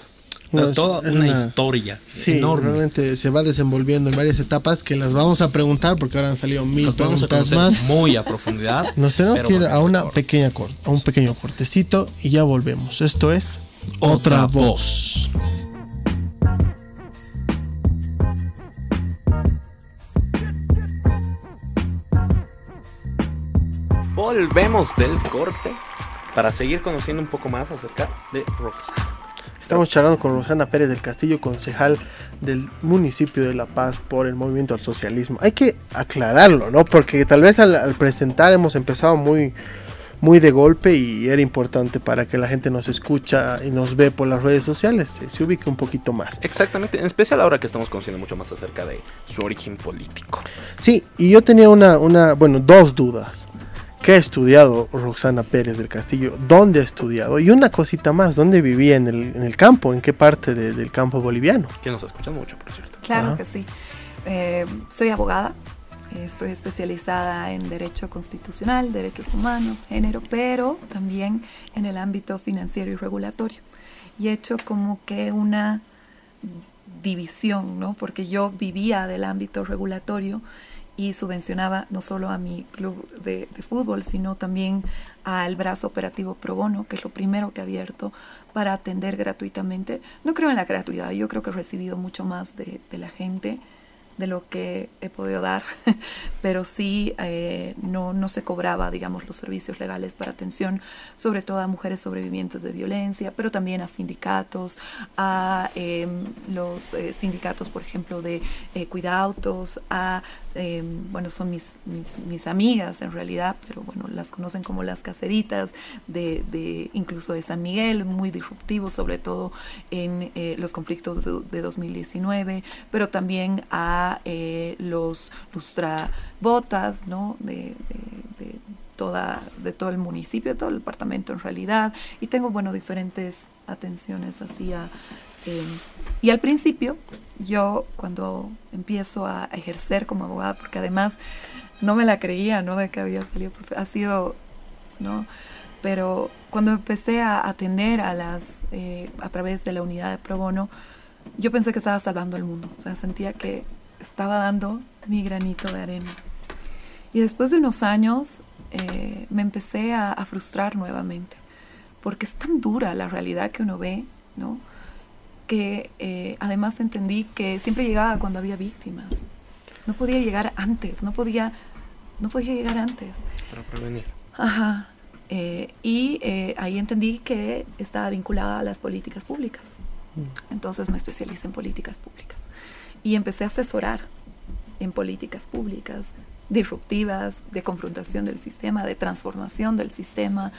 B: No,
N: toda una,
B: una-
N: historia
B: Sí,
N: enorme.
B: realmente se va desenvolviendo en varias etapas que las vamos a preguntar porque ahora han salido mil
N: Nos
B: preguntas más.
N: muy a profundidad.
B: Nos tenemos que ir a una pequeña cor- a un pequeño cortecito y ya volvemos. Esto es otra,
N: Otra
B: voz.
C: Volvemos del corte para seguir conociendo un poco más acerca de Roxana.
B: Estamos charlando con Rosana Pérez del Castillo, concejal del municipio de La Paz por el movimiento al socialismo. Hay que aclararlo, ¿no? Porque tal vez al, al presentar hemos empezado muy, muy de golpe y era importante para que la gente nos escucha y nos ve por las redes sociales, se, se ubique un poquito más.
C: Exactamente, en especial ahora que estamos conociendo mucho más acerca de su origen político.
B: Sí, y yo tenía una, una bueno, dos dudas. ¿Qué ha estudiado Roxana Pérez del Castillo? ¿Dónde ha estudiado? Y una cosita más, ¿dónde vivía en el, en el campo? ¿En qué parte de- del campo boliviano?
C: Que nos escuchan mucho, por cierto.
M: Claro
B: Ajá.
M: que sí. Eh, soy abogada, estoy especializada en Derecho Constitucional, Derechos Humanos, Género, pero también en el ámbito financiero y regulatorio. Y he hecho como que una división, ¿no? Porque yo vivía del ámbito regulatorio y subvencionaba no solo a mi club de, de fútbol, sino también al brazo operativo Pro Bono, que es lo primero que he abierto para atender gratuitamente. No creo en la gratuidad, yo creo que he recibido mucho más de, la gente de lo que he podido dar, pero sí eh, no, no se cobraba, digamos, los servicios legales para atención, sobre todo a mujeres sobrevivientes de violencia, pero también a sindicatos, a eh, los eh, sindicatos, por ejemplo, de eh, cuidautos, a, eh, bueno, son mis, mis, amigas en realidad, pero bueno, las conocen como las caseritas, de, de incluso de San Miguel, muy disruptivos, sobre todo en eh, los conflictos de, de 2019, pero también a eh, los lustrabotas, ¿no? De, de- de toda, de todo el municipio, de todo el departamento en realidad, y tengo, bueno, diferentes atenciones hacia... eh, y al principio, yo cuando empiezo a ejercer como abogada, porque además no me la creía, ¿no? De que había salido, ha sido, ¿no? Pero cuando empecé a atender a las, eh, a través de la unidad de pro bono, yo pensé que estaba salvando el mundo, o sea, sentía que estaba dando mi granito de arena. Y después de unos años eh, me empecé a, a frustrar nuevamente, porque es tan dura la realidad que uno ve, ¿no? Que eh, además entendí que siempre llegaba cuando había víctimas. No podía llegar antes, no podía, no podía llegar antes.
C: Para prevenir.
M: Ajá. Eh, y eh, ahí entendí que estaba vinculada a las políticas públicas. Entonces me especialicé en políticas públicas. Y empecé a asesorar en políticas públicas disruptivas, de confrontación del sistema, de transformación del sistema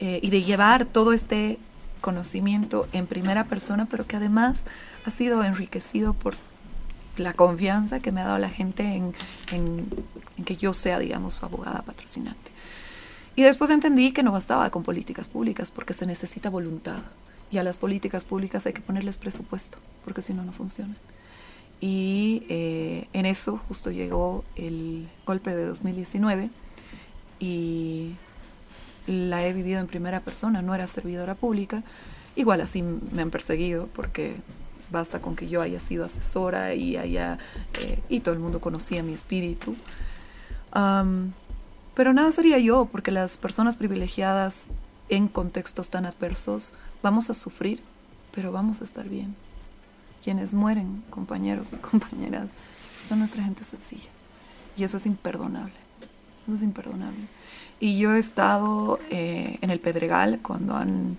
M: eh, y de llevar todo este conocimiento en primera persona, pero que además ha sido enriquecido por la confianza que me ha dado la gente en, que yo sea, digamos, su abogada patrocinante. Y después entendí que no bastaba con políticas públicas porque se necesita voluntad. Y a las políticas públicas hay que ponerles presupuesto, porque si no, no funcionan. Y eh, en eso justo llegó el golpe de 2019 y la he vivido en primera persona, no era servidora pública. Igual así me han perseguido porque basta con que yo haya sido asesora y haya eh, y todo el mundo conocía mi espíritu. Pero nada sería yo, porque las personas privilegiadas en contextos tan adversos vamos a sufrir, pero vamos a estar bien. Quienes mueren, compañeros y compañeras, son nuestra gente sencilla. Y eso es imperdonable. Eso es imperdonable. Y yo he estado eh, en el Pedregal cuando han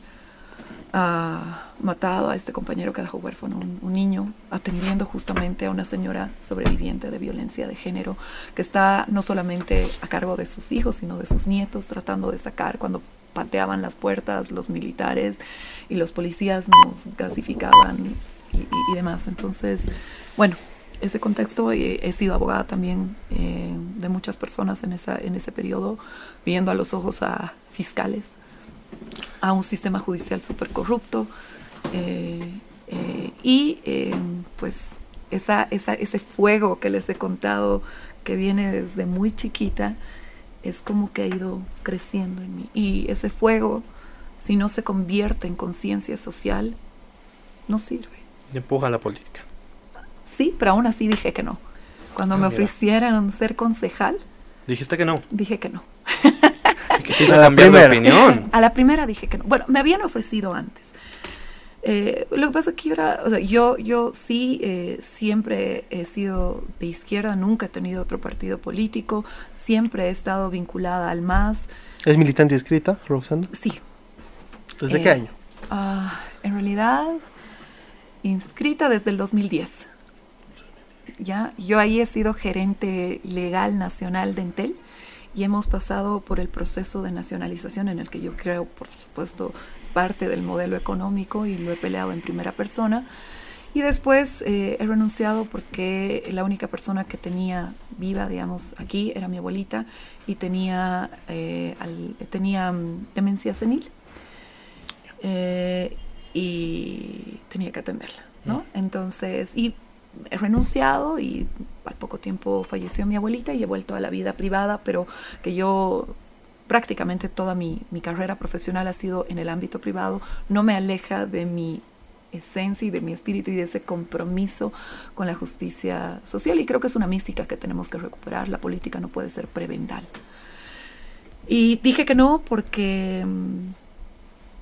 M: ah, matado a este compañero que dejó huérfano, un, un niño, atendiendo justamente a una señora sobreviviente de violencia de género que está no solamente a cargo de sus hijos, sino de sus nietos, tratando de sacar cuando pateaban las puertas los militares y los policías nos gasificaban y, demás. Entonces, bueno, ese contexto. eh, he sido abogada también eh, de muchas personas en, esa, en ese periodo, viendo a los ojos a fiscales, a un sistema judicial súper corrupto. eh, eh, y eh, pues esa, esa, ese fuego que les he contado, que viene desde muy chiquita, es como que ha ido creciendo en mí. Y ese fuego, si no se convierte en conciencia social, no sirve.
C: Empuja a la política.
M: Sí, pero aún así dije que no. Cuando
C: Ah,
M: me
C: mira.
M: ofrecieran ser concejal,
C: Dijiste que no.
M: dije que no.
C: ¿Qué te hizo
B: A la
C: cambiar de
B: primera.
C: opinión?
M: A la primera dije que no. Bueno, me habían ofrecido antes. Eh, lo que pasa es que yo era, o sea, yo, yo sí eh, siempre he sido de izquierda, nunca he tenido otro partido político, siempre he estado vinculada al MAS.
B: ¿Es militante inscrita, Roxana?
M: Sí.
B: ¿Desde
M: Eh,
B: qué año?
M: ah, en realidad, inscrita desde el 2010. Ya, yo ahí he sido gerente legal nacional de Entel y hemos pasado por el proceso de nacionalización en el que yo creo, por supuesto, es parte del modelo económico y lo he peleado en primera persona. Y después eh, he renunciado porque la única persona que tenía viva, digamos, aquí era mi abuelita y tenía, eh, al- tenía mm, demencia senil eh, y tenía que atenderla, ¿no? Entonces, y he renunciado y al poco tiempo falleció mi abuelita y he vuelto a la vida privada, pero que yo prácticamente toda mi, mi carrera profesional ha sido en el ámbito privado, no me aleja de mi esencia y de mi espíritu y de ese compromiso con la justicia social y creo que es una mística que tenemos que recuperar, la política no puede ser prebendal. Y dije que no porque mm,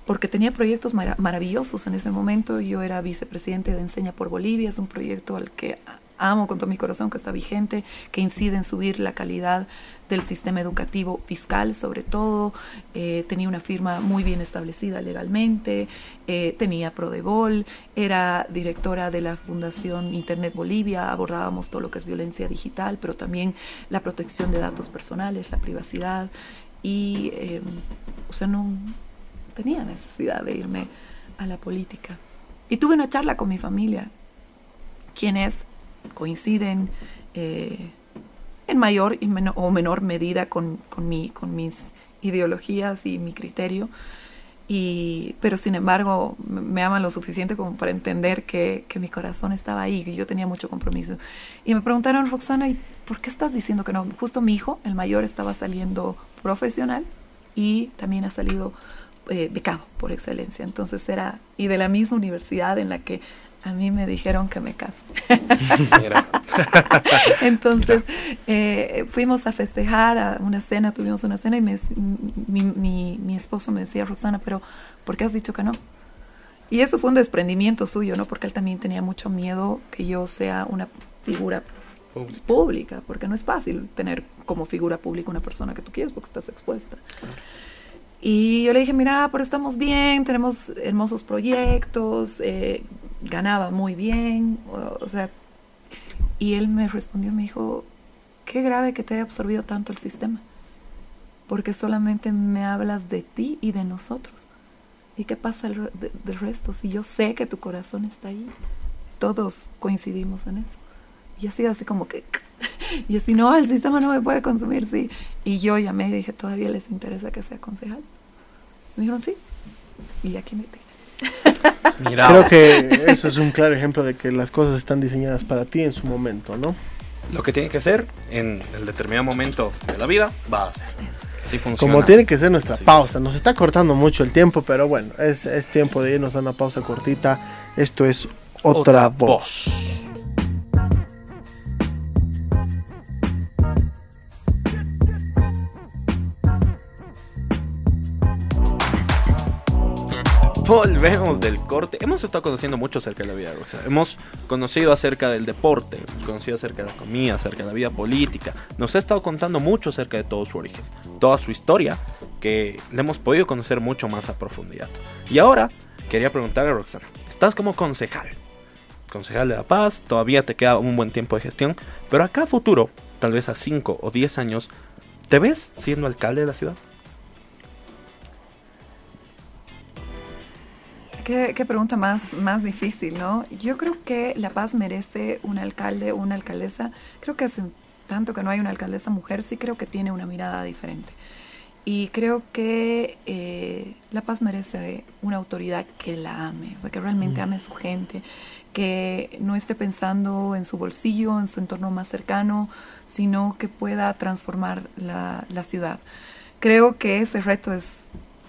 M: porque tenía proyectos mara- maravillosos en ese momento. Yo era vicepresidente de Enseña por Bolivia, es un proyecto al que amo con todo mi corazón, que está vigente, que incide en subir la calidad del sistema educativo fiscal, sobre todo. Eh, tenía una firma muy bien establecida legalmente, eh, tenía Prodebol, era directora de la Fundación Internet Bolivia, abordábamos todo lo que es violencia digital, pero también la protección de datos personales, la privacidad. Y, eh, o sea, no, tenía necesidad de irme a la política. Y tuve una charla con mi familia, quienes coinciden eh, en mayor y meno- o menor medida con, con, mi, con mis ideologías y mi criterio. Y, pero sin embargo me aman lo suficiente como para entender que, que mi corazón estaba ahí, que yo tenía mucho compromiso. Y me preguntaron, Roxana, ¿y por qué estás diciendo que no? Justo mi hijo, el mayor, estaba saliendo profesional y también ha salido eh, becado por excelencia. Entonces era, y de la misma universidad en la que a mí me dijeron que me case. Entonces eh, fuimos a festejar a una cena, tuvimos una cena y me- mi, mi- mi esposo me decía, Roxana, pero ¿por qué has dicho que no? Y eso fue un desprendimiento suyo, ¿no? Porque él también tenía mucho miedo que yo sea una figura pública, porque no es fácil tener como figura pública una persona que tú quieres porque estás expuesta. Y yo le dije, mira, pero estamos bien, tenemos hermosos proyectos, eh, ganaba muy bien, o, sea, y él me respondió, me dijo, qué grave que te haya absorbido tanto el sistema, porque solamente me hablas de ti y de nosotros. ¿Y qué pasa del resto? Si yo sé que tu corazón está ahí, todos coincidimos en eso. Y así, así como que, y así, no, el sistema no me puede consumir, sí. Y yo llamé y dije, ¿todavía les interesa que sea concejal? Me dijeron, sí. Y aquí me.
C: Mira.
B: Creo que eso es un claro ejemplo de que las cosas están diseñadas para ti en su momento, ¿no?
C: Lo que tiene que ser en el determinado momento de la vida va a ser. Así funciona.
B: Como tiene que ser nuestra pausa. Nos está cortando mucho el tiempo, pero bueno, es, es tiempo de irnos a una pausa cortita. Esto es otra,
C: Otra
B: voz.
C: Volvemos del corte. Hemos estado conociendo mucho acerca de la vida de Roxana. Hemos conocido acerca del deporte, hemos conocido acerca de la comida, acerca de la vida política. Nos ha estado contando mucho acerca de todo su origen, toda su historia, que le hemos podido conocer mucho más a profundidad. Y ahora quería preguntarle a Roxana, estás como concejal, concejal de La Paz, todavía te queda un buen tiempo de gestión, pero acá a futuro, tal vez a 5 o 10 años, ¿te ves siendo alcalde de la ciudad?
M: Qué, qué pregunta más, más difícil, ¿no? Yo creo que La Paz merece un alcalde o una alcaldesa. Creo que hace tanto que no hay una alcaldesa mujer, sí creo que tiene una mirada diferente. Y creo que eh, La Paz merece una autoridad que la ame, o sea, que realmente
O: Mm.
M: ame a su gente, que no esté pensando en su bolsillo, en su entorno más cercano, sino que pueda transformar la, la ciudad. Creo que ese reto es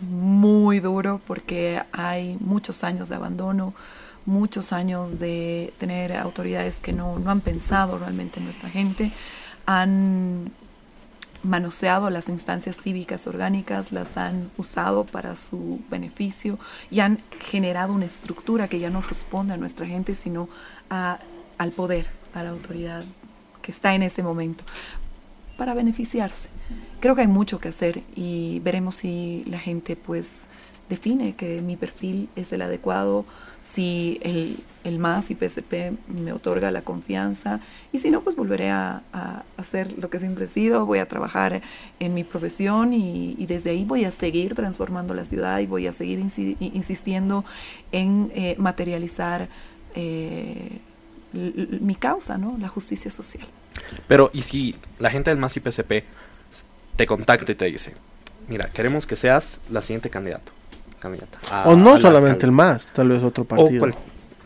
M: muy duro porque hay muchos años de abandono, muchos años de tener autoridades que no, no han pensado realmente en nuestra gente, han manoseado las instancias cívicas orgánicas, las han usado para su beneficio y han generado una estructura que ya no responde a nuestra gente, sino a- al poder, a la autoridad que está en ese momento, para beneficiarse. Creo que hay mucho que hacer y veremos si la gente pues define que mi perfil es el adecuado, si el, el MAS y PSP me otorga la confianza y si no, pues volveré a, a hacer lo que siempre he sido, voy a trabajar en mi profesión y, y desde ahí voy a seguir transformando la ciudad y voy a seguir insi- insistiendo en eh, materializar eh, mi causa, ¿no? la justicia social.
C: Pero, ¿y si la gente del MAS y PSP te contacta y te dice, mira, queremos que seas la siguiente candidato, candidata? a-
B: o no solamente el
C: alcalde"?
B: más, tal vez otro partido.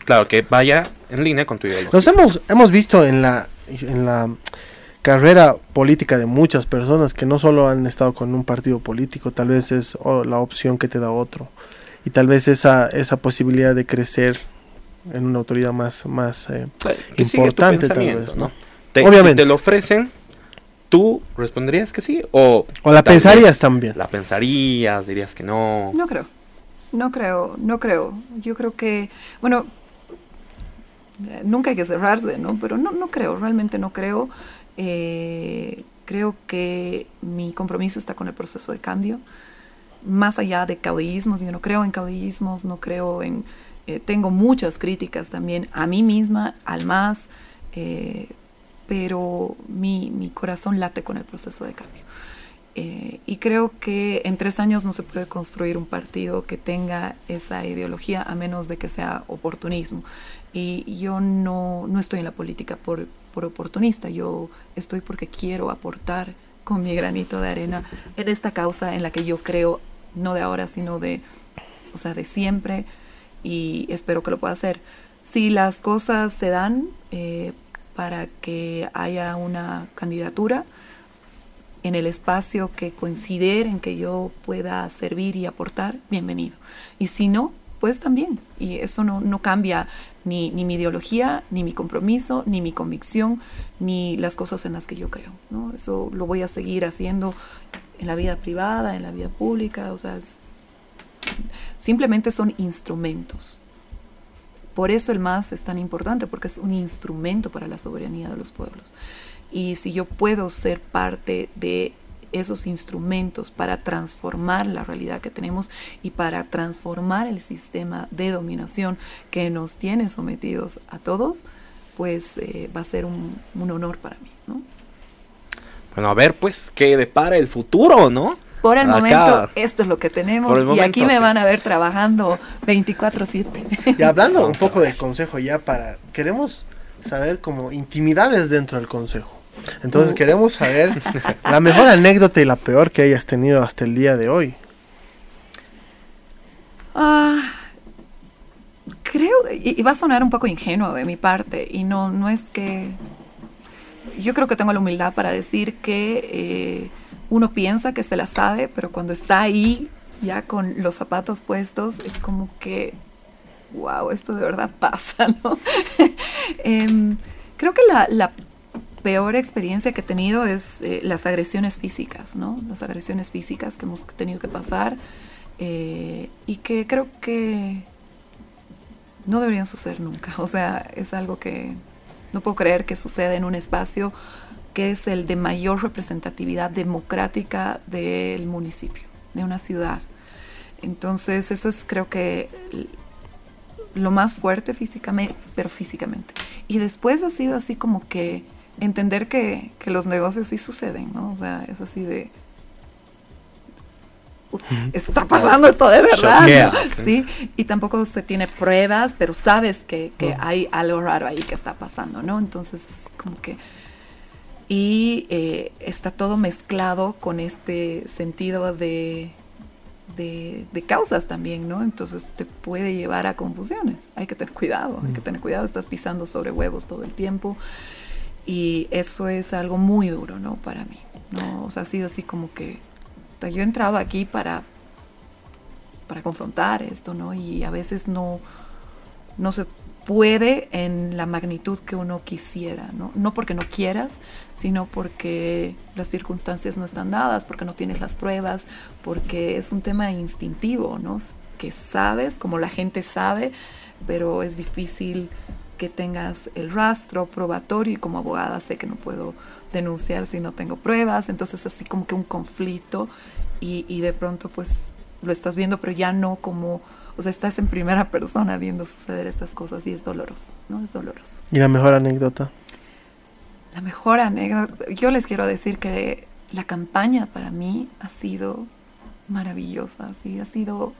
C: claro, que vaya en línea con tu ideología.
B: Nos hemos, hemos visto en la, en la carrera política de muchas personas que no solo han estado con un partido político, tal vez es la opción que te da otro. Y tal vez esa, esa posibilidad de crecer en una autoridad más, más eh,
C: tu
B: importante, tal vez,
C: ¿no?
B: ¿no?
C: Te-
B: Obviamente.
C: Si te lo ofrecen, ¿tú responderías que sí? O,
B: O la pensarías
C: vez
B: también.
C: La pensarías, dirías que no.
M: No creo. No creo, no creo. Yo creo que, bueno, nunca hay que cerrarse, ¿no? Pero no, no creo, realmente no creo. Eh, creo que mi compromiso está con el proceso de cambio. Más allá de caudillismos, yo no creo en caudillismos, no creo en... eh, tengo muchas críticas también a mí misma, al MAS, eh, pero mi, mi corazón late con el proceso de cambio. Eh, y creo que en tres años no se puede construir un partido que tenga esa ideología a menos de que sea oportunismo. Y yo no, no estoy en la política por, por oportunista, yo estoy porque quiero aportar con mi granito de arena en esta causa en la que yo creo, no de ahora, sino de, o sea, de siempre, y espero que lo pueda hacer. Si las cosas se dan eh, para que haya una candidatura, en el espacio que consideren que yo pueda servir y aportar, bienvenido. Y si no, pues también. Y eso no, no cambia ni, ni mi ideología, ni mi compromiso, ni mi convicción, ni las cosas en las que yo creo. ¿no? Eso lo voy a seguir haciendo en la vida privada, en la vida pública. O sea, simplemente son instrumentos. Por eso el MAS es tan importante, porque es un instrumento para la soberanía de los pueblos. Y si yo puedo ser parte de esos instrumentos para transformar la realidad que tenemos y para transformar el sistema de dominación que nos tiene sometidos a todos, pues eh, va a ser un, honor para mí. ¿no?
C: Bueno, a ver, pues, ¿qué depara el futuro, no?
M: Por el
C: Acá.
M: momento, esto es lo que tenemos y aquí me
C: sí.
M: van a ver trabajando 24/7.
B: Y hablando un poco del consejo ya para queremos saber como intimidades dentro del consejo. Entonces
M: Uh.
B: queremos saber la mejor anécdota y la peor que hayas tenido hasta el día de hoy.
M: Ah, creo, y, y va a sonar un poco ingenuo de mi parte, y no, no es que... Yo creo que tengo la humildad para decir que eh, uno piensa que se la sabe, pero cuando está ahí, ya con los zapatos puestos, es como que, wow, esto de verdad pasa, ¿no? Em, creo que la, peor experiencia que he tenido es eh, las agresiones físicas, ¿no? Las agresiones físicas que hemos tenido que pasar eh, y que creo que no deberían suceder nunca. O sea, es algo que no puedo creer que suceda en un espacio que es el de mayor representatividad democrática del municipio, de una ciudad. Entonces, eso es creo que lo más fuerte físicamente, pero físicamente. Y después ha sido así como que entender que, que los negocios sí suceden, ¿no? O sea, es así de... "Puta, está pasando esto de verdad. ¿no?
N: sí.
M: Y tampoco se tiene pruebas, pero sabes que, que
N: Ujú.
M: hay algo raro ahí que está pasando, ¿no? Entonces, es como que... Y eh, está todo mezclado con este sentido de, de, de causas también, ¿no? Entonces te puede llevar a confusiones. Hay que tener cuidado, hay que tener cuidado, estás pisando sobre huevos todo el tiempo. Y eso es algo muy duro, ¿no? Para mí, ¿no? O sea, ha sido así como que... o sea, yo he entrado aquí para, para confrontar esto, ¿no? Y a veces no, no se puede en la magnitud que uno quisiera, ¿no? No porque no quieras, sino porque las circunstancias no están dadas, porque no tienes las pruebas, porque es un tema instintivo, ¿no? Que sabes, como la gente sabe, pero es difícil que tengas el rastro probatorio y como abogada sé que no puedo denunciar si no tengo pruebas, entonces así como que un conflicto y, y de pronto pues lo estás viendo, pero ya no como, o sea, estás en primera persona viendo suceder estas cosas y es doloroso, ¿no? Es doloroso.
B: Y la mejor anécdota.
M: La mejor anécdota, yo les quiero decir que la campaña para mí ha sido maravillosa, sí, ha sido,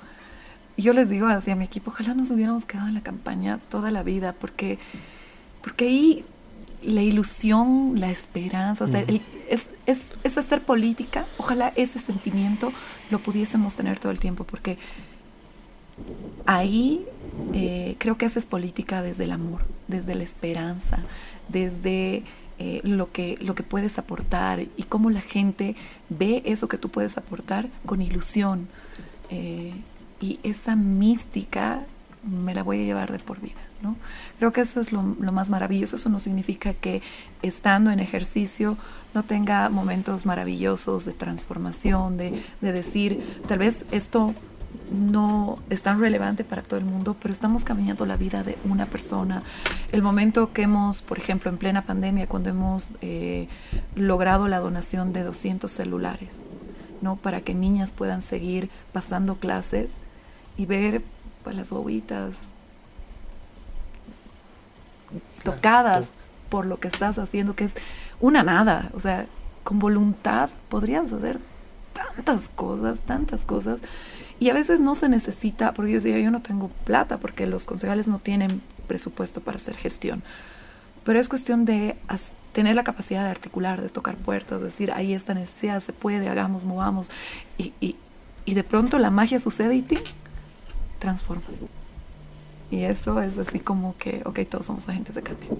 M: yo les digo hacia mi equipo, ojalá nos hubiéramos quedado en la campaña toda la vida, porque, porque ahí la ilusión, la esperanza, o sea, el- es, es, es hacer política, ojalá ese sentimiento lo pudiésemos tener todo el tiempo, porque ahí eh, creo que haces política desde el amor, desde la esperanza, desde eh, lo, que, lo que puedes aportar y cómo la gente ve eso que tú puedes aportar con ilusión. Eh, y esa mística me la voy a llevar de por vida. ¿no? Creo que eso es lo, lo más maravilloso. Eso no significa que estando en ejercicio no tenga momentos maravillosos de transformación, de, de decir, tal vez esto no es tan relevante para todo el mundo, pero estamos cambiando la vida de una persona. El momento que hemos, por ejemplo, en plena pandemia, cuando hemos eh, logrado la donación de 200 celulares, ¿no? Para que niñas puedan seguir pasando clases y ver pues, las bobitas tocadas por lo que estás haciendo, que es una nada, o sea, con voluntad podrías hacer tantas cosas, tantas cosas. Y a veces no se necesita, porque yo decía, yo no tengo plata, porque los concejales no tienen presupuesto para hacer gestión. Pero es cuestión de tener la capacidad de articular, de tocar puertas, decir, ahí esta necesidad, se puede, hagamos, movamos. Y, y, y de pronto la magia sucede y te transformas. Y eso es así como que, ok, todos somos agentes de cambio.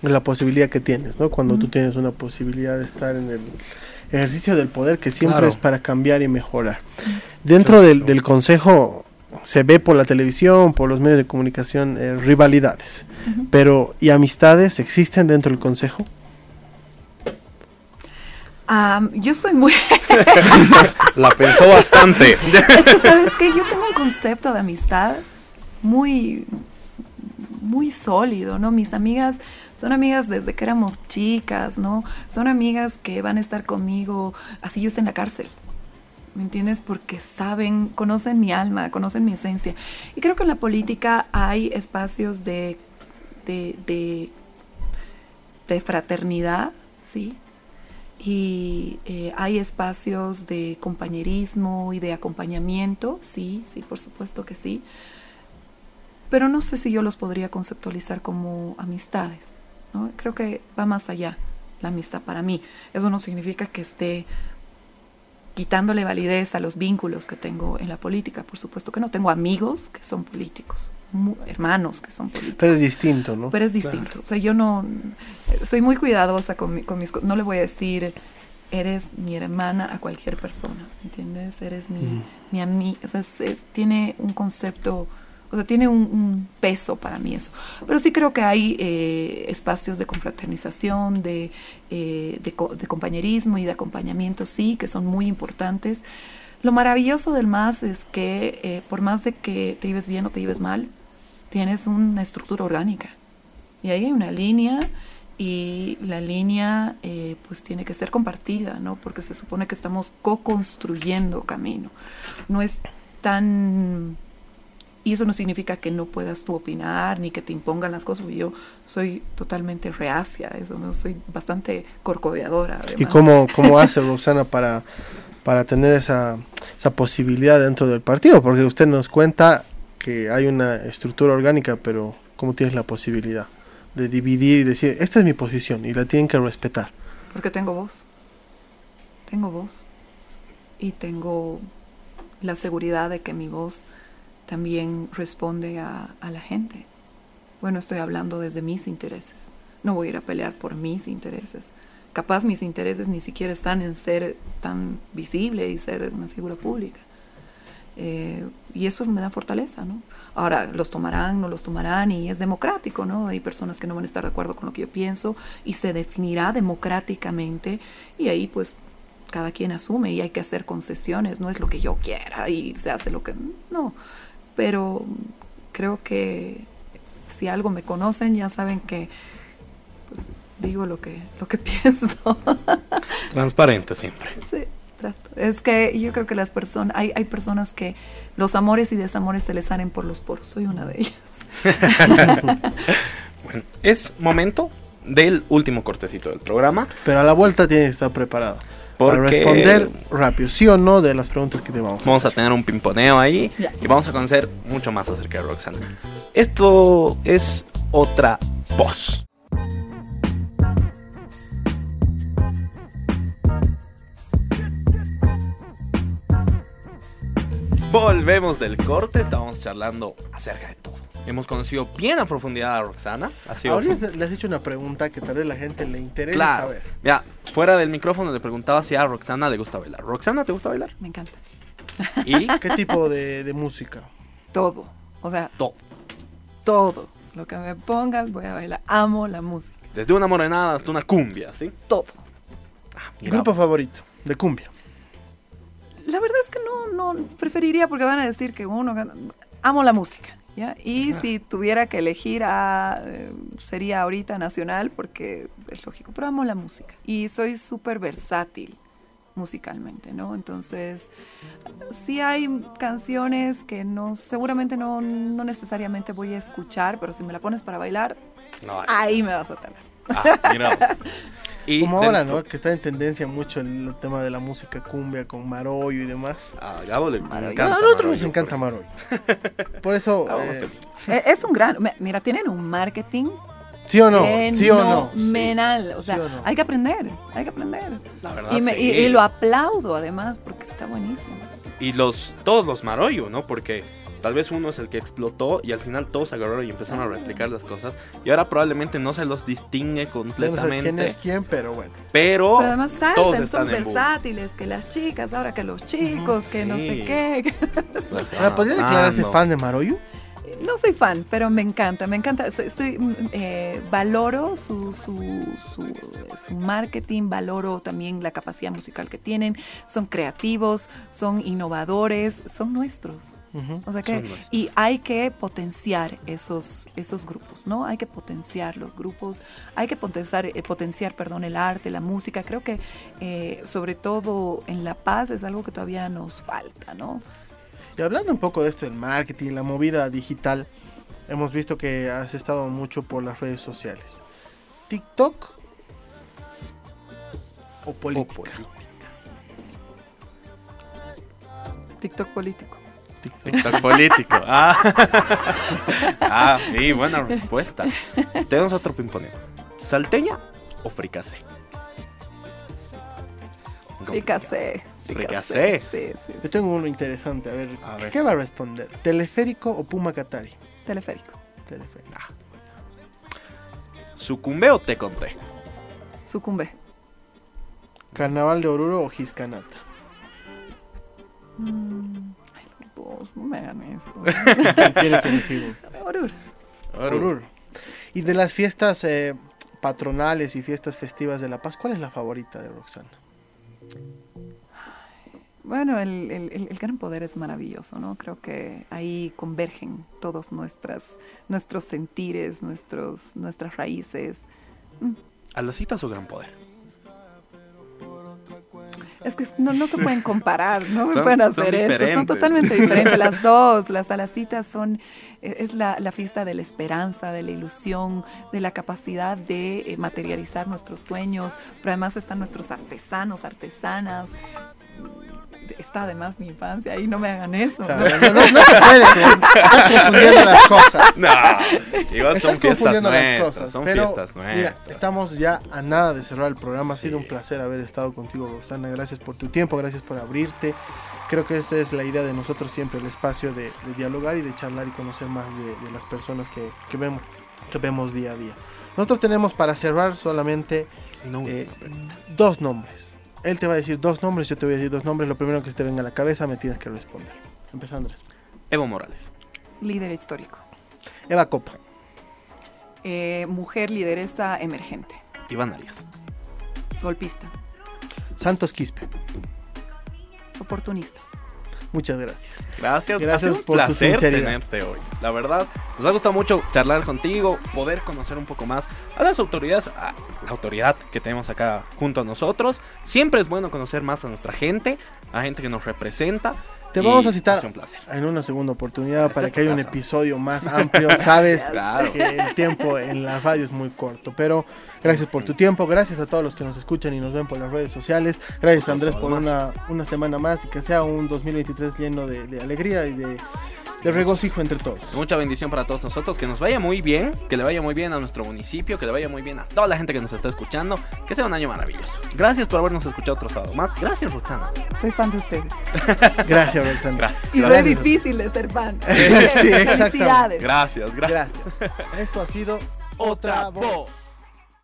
B: La posibilidad que tienes, ¿no? Cuando tú
M: Ujú.
B: tienes una posibilidad de estar en el ejercicio del poder que siempre
N: Claro.
B: es para cambiar y mejorar. Dentro del, del consejo se ve por la televisión, por los medios de comunicación, eh, rivalidades. Pero, ¿y amistades existen dentro del consejo?
M: Yo soy muy...
C: La pensó bastante.
M: es que, ¿sabes qué? Yo tengo un concepto de amistad muy, muy sólido, ¿no? Mis amigas son amigas desde que éramos chicas, ¿no? Son amigas que van a estar conmigo, así yo esté en la cárcel. ¿Me entiendes? Porque saben, conocen mi alma, conocen mi esencia. Y creo que en la política hay espacios de, de, fraternidad, ¿sí? Y eh, hay espacios de compañerismo y de acompañamiento, sí, sí, por supuesto que sí. Pero no sé si yo los podría conceptualizar como amistades. ¿No? Creo que va más allá la amistad para mí. Eso no significa que esté quitándole validez a los vínculos que tengo en la política. Por supuesto que no. Tengo amigos que son políticos, hermanos que son políticos.
B: Pero es distinto, ¿no?
M: Pero es distinto. O sea, yo no. Soy muy cuidadosa con, mi- con mis. No le voy a decir, eres mi hermana a cualquier persona. ¿Entiendes? Eres mi,
B: Mm.
M: mi amiga. O sea, es- es- tiene un concepto. O sea, tiene un, un peso para mí eso. Pero sí creo que hay eh, espacios de confraternización, de, eh, de, co- de compañerismo y de acompañamiento, sí, que son muy importantes. Lo maravilloso del MAS es que eh, por más de que te lleves bien o te lleves mal, tienes una estructura orgánica. Y ahí hay una línea y la línea eh, pues tiene que ser compartida, ¿no? Porque se supone que estamos co-construyendo camino. No es tan... Y eso no significa que no puedas tú opinar ni que te impongan las cosas, porque yo soy totalmente reacia, eso, ¿no? Soy bastante corcoveadora.
B: ¿Y cómo, cómo hace Roxana para, para tener esa esa posibilidad dentro del partido, porque usted nos cuenta que hay una estructura orgánica, pero ¿cómo tienes la posibilidad de dividir y decir, esta es mi posición y la tienen que respetar?
M: Porque tengo voz. Tengo voz. Y tengo la seguridad de que mi voz también responde a, a la gente. Bueno, estoy hablando desde mis intereses. No voy a ir a pelear por mis intereses. Capaz mis intereses ni siquiera están en ser tan visible y ser una figura pública. Eh, y eso me da fortaleza, ¿no? Ahora, los tomarán, no los tomarán, y es democrático, ¿no? Hay personas que no van a estar de acuerdo con lo que yo pienso y se definirá democráticamente y ahí pues cada quien asume y hay que hacer concesiones, no es lo que yo quiera y se hace lo que... No, pero creo que si algo me conocen ya saben que pues, digo lo que, lo que pienso.
C: Transparente siempre.
M: Sí, trato. Es que yo creo que las personas, hay, hay personas que los amores y desamores se les salen por los poros. Soy una de ellas.
C: Bueno, es momento del último cortecito del programa.
B: Pero a la vuelta tiene que estar preparado. Para responder rápido, sí o no, de las preguntas que te vamos a
C: Vamos a tener un pimponeo ahí y vamos a conocer mucho más acerca de Roxana. Esto es otra voz. Volvemos del corte, estábamos charlando acerca de todo. Hemos conocido bien a profundidad a Roxana. Ha sido
B: Ahorita le has hecho una pregunta que tal vez la gente le interesa
C: Claro.
B: saber.
C: Mira, fuera del micrófono le preguntaba si a Roxana le gusta bailar. ¿Roxana te gusta bailar?
M: Me encanta.
C: ¿Y?
B: ¿Qué tipo de, de música?
M: Todo. O sea,
C: todo.
M: Todo. Lo que me pongas voy a bailar. Amo la música.
C: Desde una morenada hasta una cumbia, ¿sí?
M: Todo.
B: Grupo favorito de cumbia.
M: La verdad es que no, no preferiría porque van a decir que uno gana- amo la música, ¿ya? Y si tuviera que elegir a, eh, sería ahorita nacional porque es lógico, pero amo la música y soy súper versátil musicalmente, ¿no? Entonces, sí hay canciones que no, seguramente no, no necesariamente voy a escuchar, pero si me la pones para bailar,
C: No,
M: ahí me vas a tener.
C: Ah, mira. Y
B: Como ahora,
C: dentro-
B: ¿no? Que está en tendencia mucho el tema de la música cumbia con Marollo y demás.
C: A Gabo le
B: a
C: encanta
B: nosotros nos encanta Marollo. Por eso,
C: Ah,
B: eh,
M: Eh, Es un gran, mira, tienen un marketing
B: ¿sí o no? ¿Sí o no?
M: fenomenal. O sea,
B: ¿Sí o no?
M: hay que aprender, hay que aprender.
C: La verdad,
M: y, me-
C: sí.
M: y- y lo aplaudo además porque está buenísimo.
C: Y los, todos los Marollo, ¿no? Porque tal vez uno es el que explotó y al final todos agarraron y empezaron a replicar las cosas. Y ahora probablemente no se los distingue
B: Ya no sabes
C: completamente.
B: quién es quién, pero bueno.
C: Pero,
M: Pero además
C: todos
M: son versátiles, que las chicas, ahora que los chicos, que no sé
C: Sí.
M: qué.
B: Ah, ¿Podría declararse
C: Ando.
B: fan de Marollo?
M: No soy fan, pero me encanta, me encanta. Soy, soy, mm, eh, valoro su, su, su, su marketing, valoro también la capacidad musical que tienen. Son creativos, son innovadores, son nuestros. O sea que,
C: nuestros.
M: y hay que potenciar esos, esos grupos, ¿no? Hay que potenciar los grupos, hay que potenciar, eh, potenciar perdón, el arte, la música. Creo que eh, sobre todo en La Paz es algo que todavía nos falta, ¿no?
B: Y hablando un poco de esto del marketing, la movida digital, hemos visto que has estado mucho por las redes sociales. TikTok o política.
M: TikTok político.
C: TikTok político. Ah. ah, sí, buena respuesta. Tenemos otro pimponeo. ¿Salteña o fricasé?
M: Fricasé.
C: Fricasé.
M: Sí, sí.
B: Yo tengo uno interesante, a ver,
C: A ver.
B: ¿qué va a responder? ¿Teleférico o Puma Catari?
M: Teleférico.
B: Teleférico.
C: ¿Sucumbe o te conté?
M: Sucumbe.
B: ¿Carnaval de Oruro o Giscanata?
M: Mm, ay, los dos, no me hagan eso.
B: Uno.
M: Oruro.
B: Oruro. Y de las fiestas eh, patronales y fiestas festivas de La Paz, ¿cuál es la favorita de Roxana?
M: Bueno, el, el- el- gran poder es maravilloso, ¿no? Creo que ahí convergen todos nuestras, nuestros sentires, nuestros, nuestras raíces. Mm,
C: ¿A las citas o gran poder?
M: Es que no, no se pueden comparar, no me
C: Son-
M: pueden
C: son
M: hacer eso, son totalmente diferentes las dos. Las alacitas son, eh, es la, la fiesta de la esperanza, de la ilusión, de la capacidad de eh, materializar nuestros sueños, pero además están nuestros artesanos, artesanas. Está además mi infancia y no me hagan eso.
B: Claro, no, no- no se puede, estás confundiendo las cosas.
C: No, igual son
B: Estás
C: fiestas
B: confundiendo las
C: nuestras,
B: cosas,
C: son
B: pero,
C: fiestas
B: Mira,
C: nuestras.
B: estamos ya a nada de cerrar el programa. Ha sido un placer haber estado contigo, Rosana. Gracias por tu tiempo, gracias por abrirte. Creo que esa es la idea de nosotros siempre, el espacio de, de dialogar y de charlar y conocer más de, de las personas que, que vemos, que vemos día a día. Nosotros tenemos para cerrar solamente eh, dos nombres. Él te va a decir dos nombres, yo te voy a decir dos nombres. Lo primero que se te venga a la cabeza me tienes que responder. Empieza Andrés.
C: Evo Morales.
M: Líder histórico.
B: Eva Copa.
M: Eh, mujer lideresa emergente.
C: Iván Arias.
M: Golpista.
B: Santos Quispe.
M: Oportunista.
B: Muchas gracias.
C: Gracias,
B: Gracias
C: ha sido un
B: por tu
C: placer tenerte hoy. La verdad, nos ha gustado mucho charlar contigo, poder conocer un poco más a las autoridades, a la autoridad que tenemos acá junto a nosotros. Siempre es bueno conocer más a nuestra gente, a gente que nos representa.
B: Te vamos a citar
C: un
B: en una segunda oportunidad para que haya un episodio más amplio. Sabes
C: Claro.
B: que el tiempo en la radio es muy corto, pero gracias por tu tiempo, gracias a todos los que nos escuchan y nos ven por las redes sociales. Gracias Andrés por una, una semana más y que sea un 2023 lleno de, de alegría y de, de regocijo entre todos.
C: Mucha bendición para todos nosotros, que nos vaya muy bien, que le vaya muy bien a nuestro municipio, que le vaya muy bien a toda la gente que nos está escuchando, que sea un año maravilloso. Gracias por habernos escuchado otro sábado más. Gracias, Roxana.
M: Soy fan de ustedes.
B: Gracias, Roxana.
C: Gracias.
M: Y
B: Gracias.
M: difícil de ser fan.
B: sí.
M: Felicidades.
C: Gracias, gracias.
B: Gracias. Esto ha sido
C: Otra voz.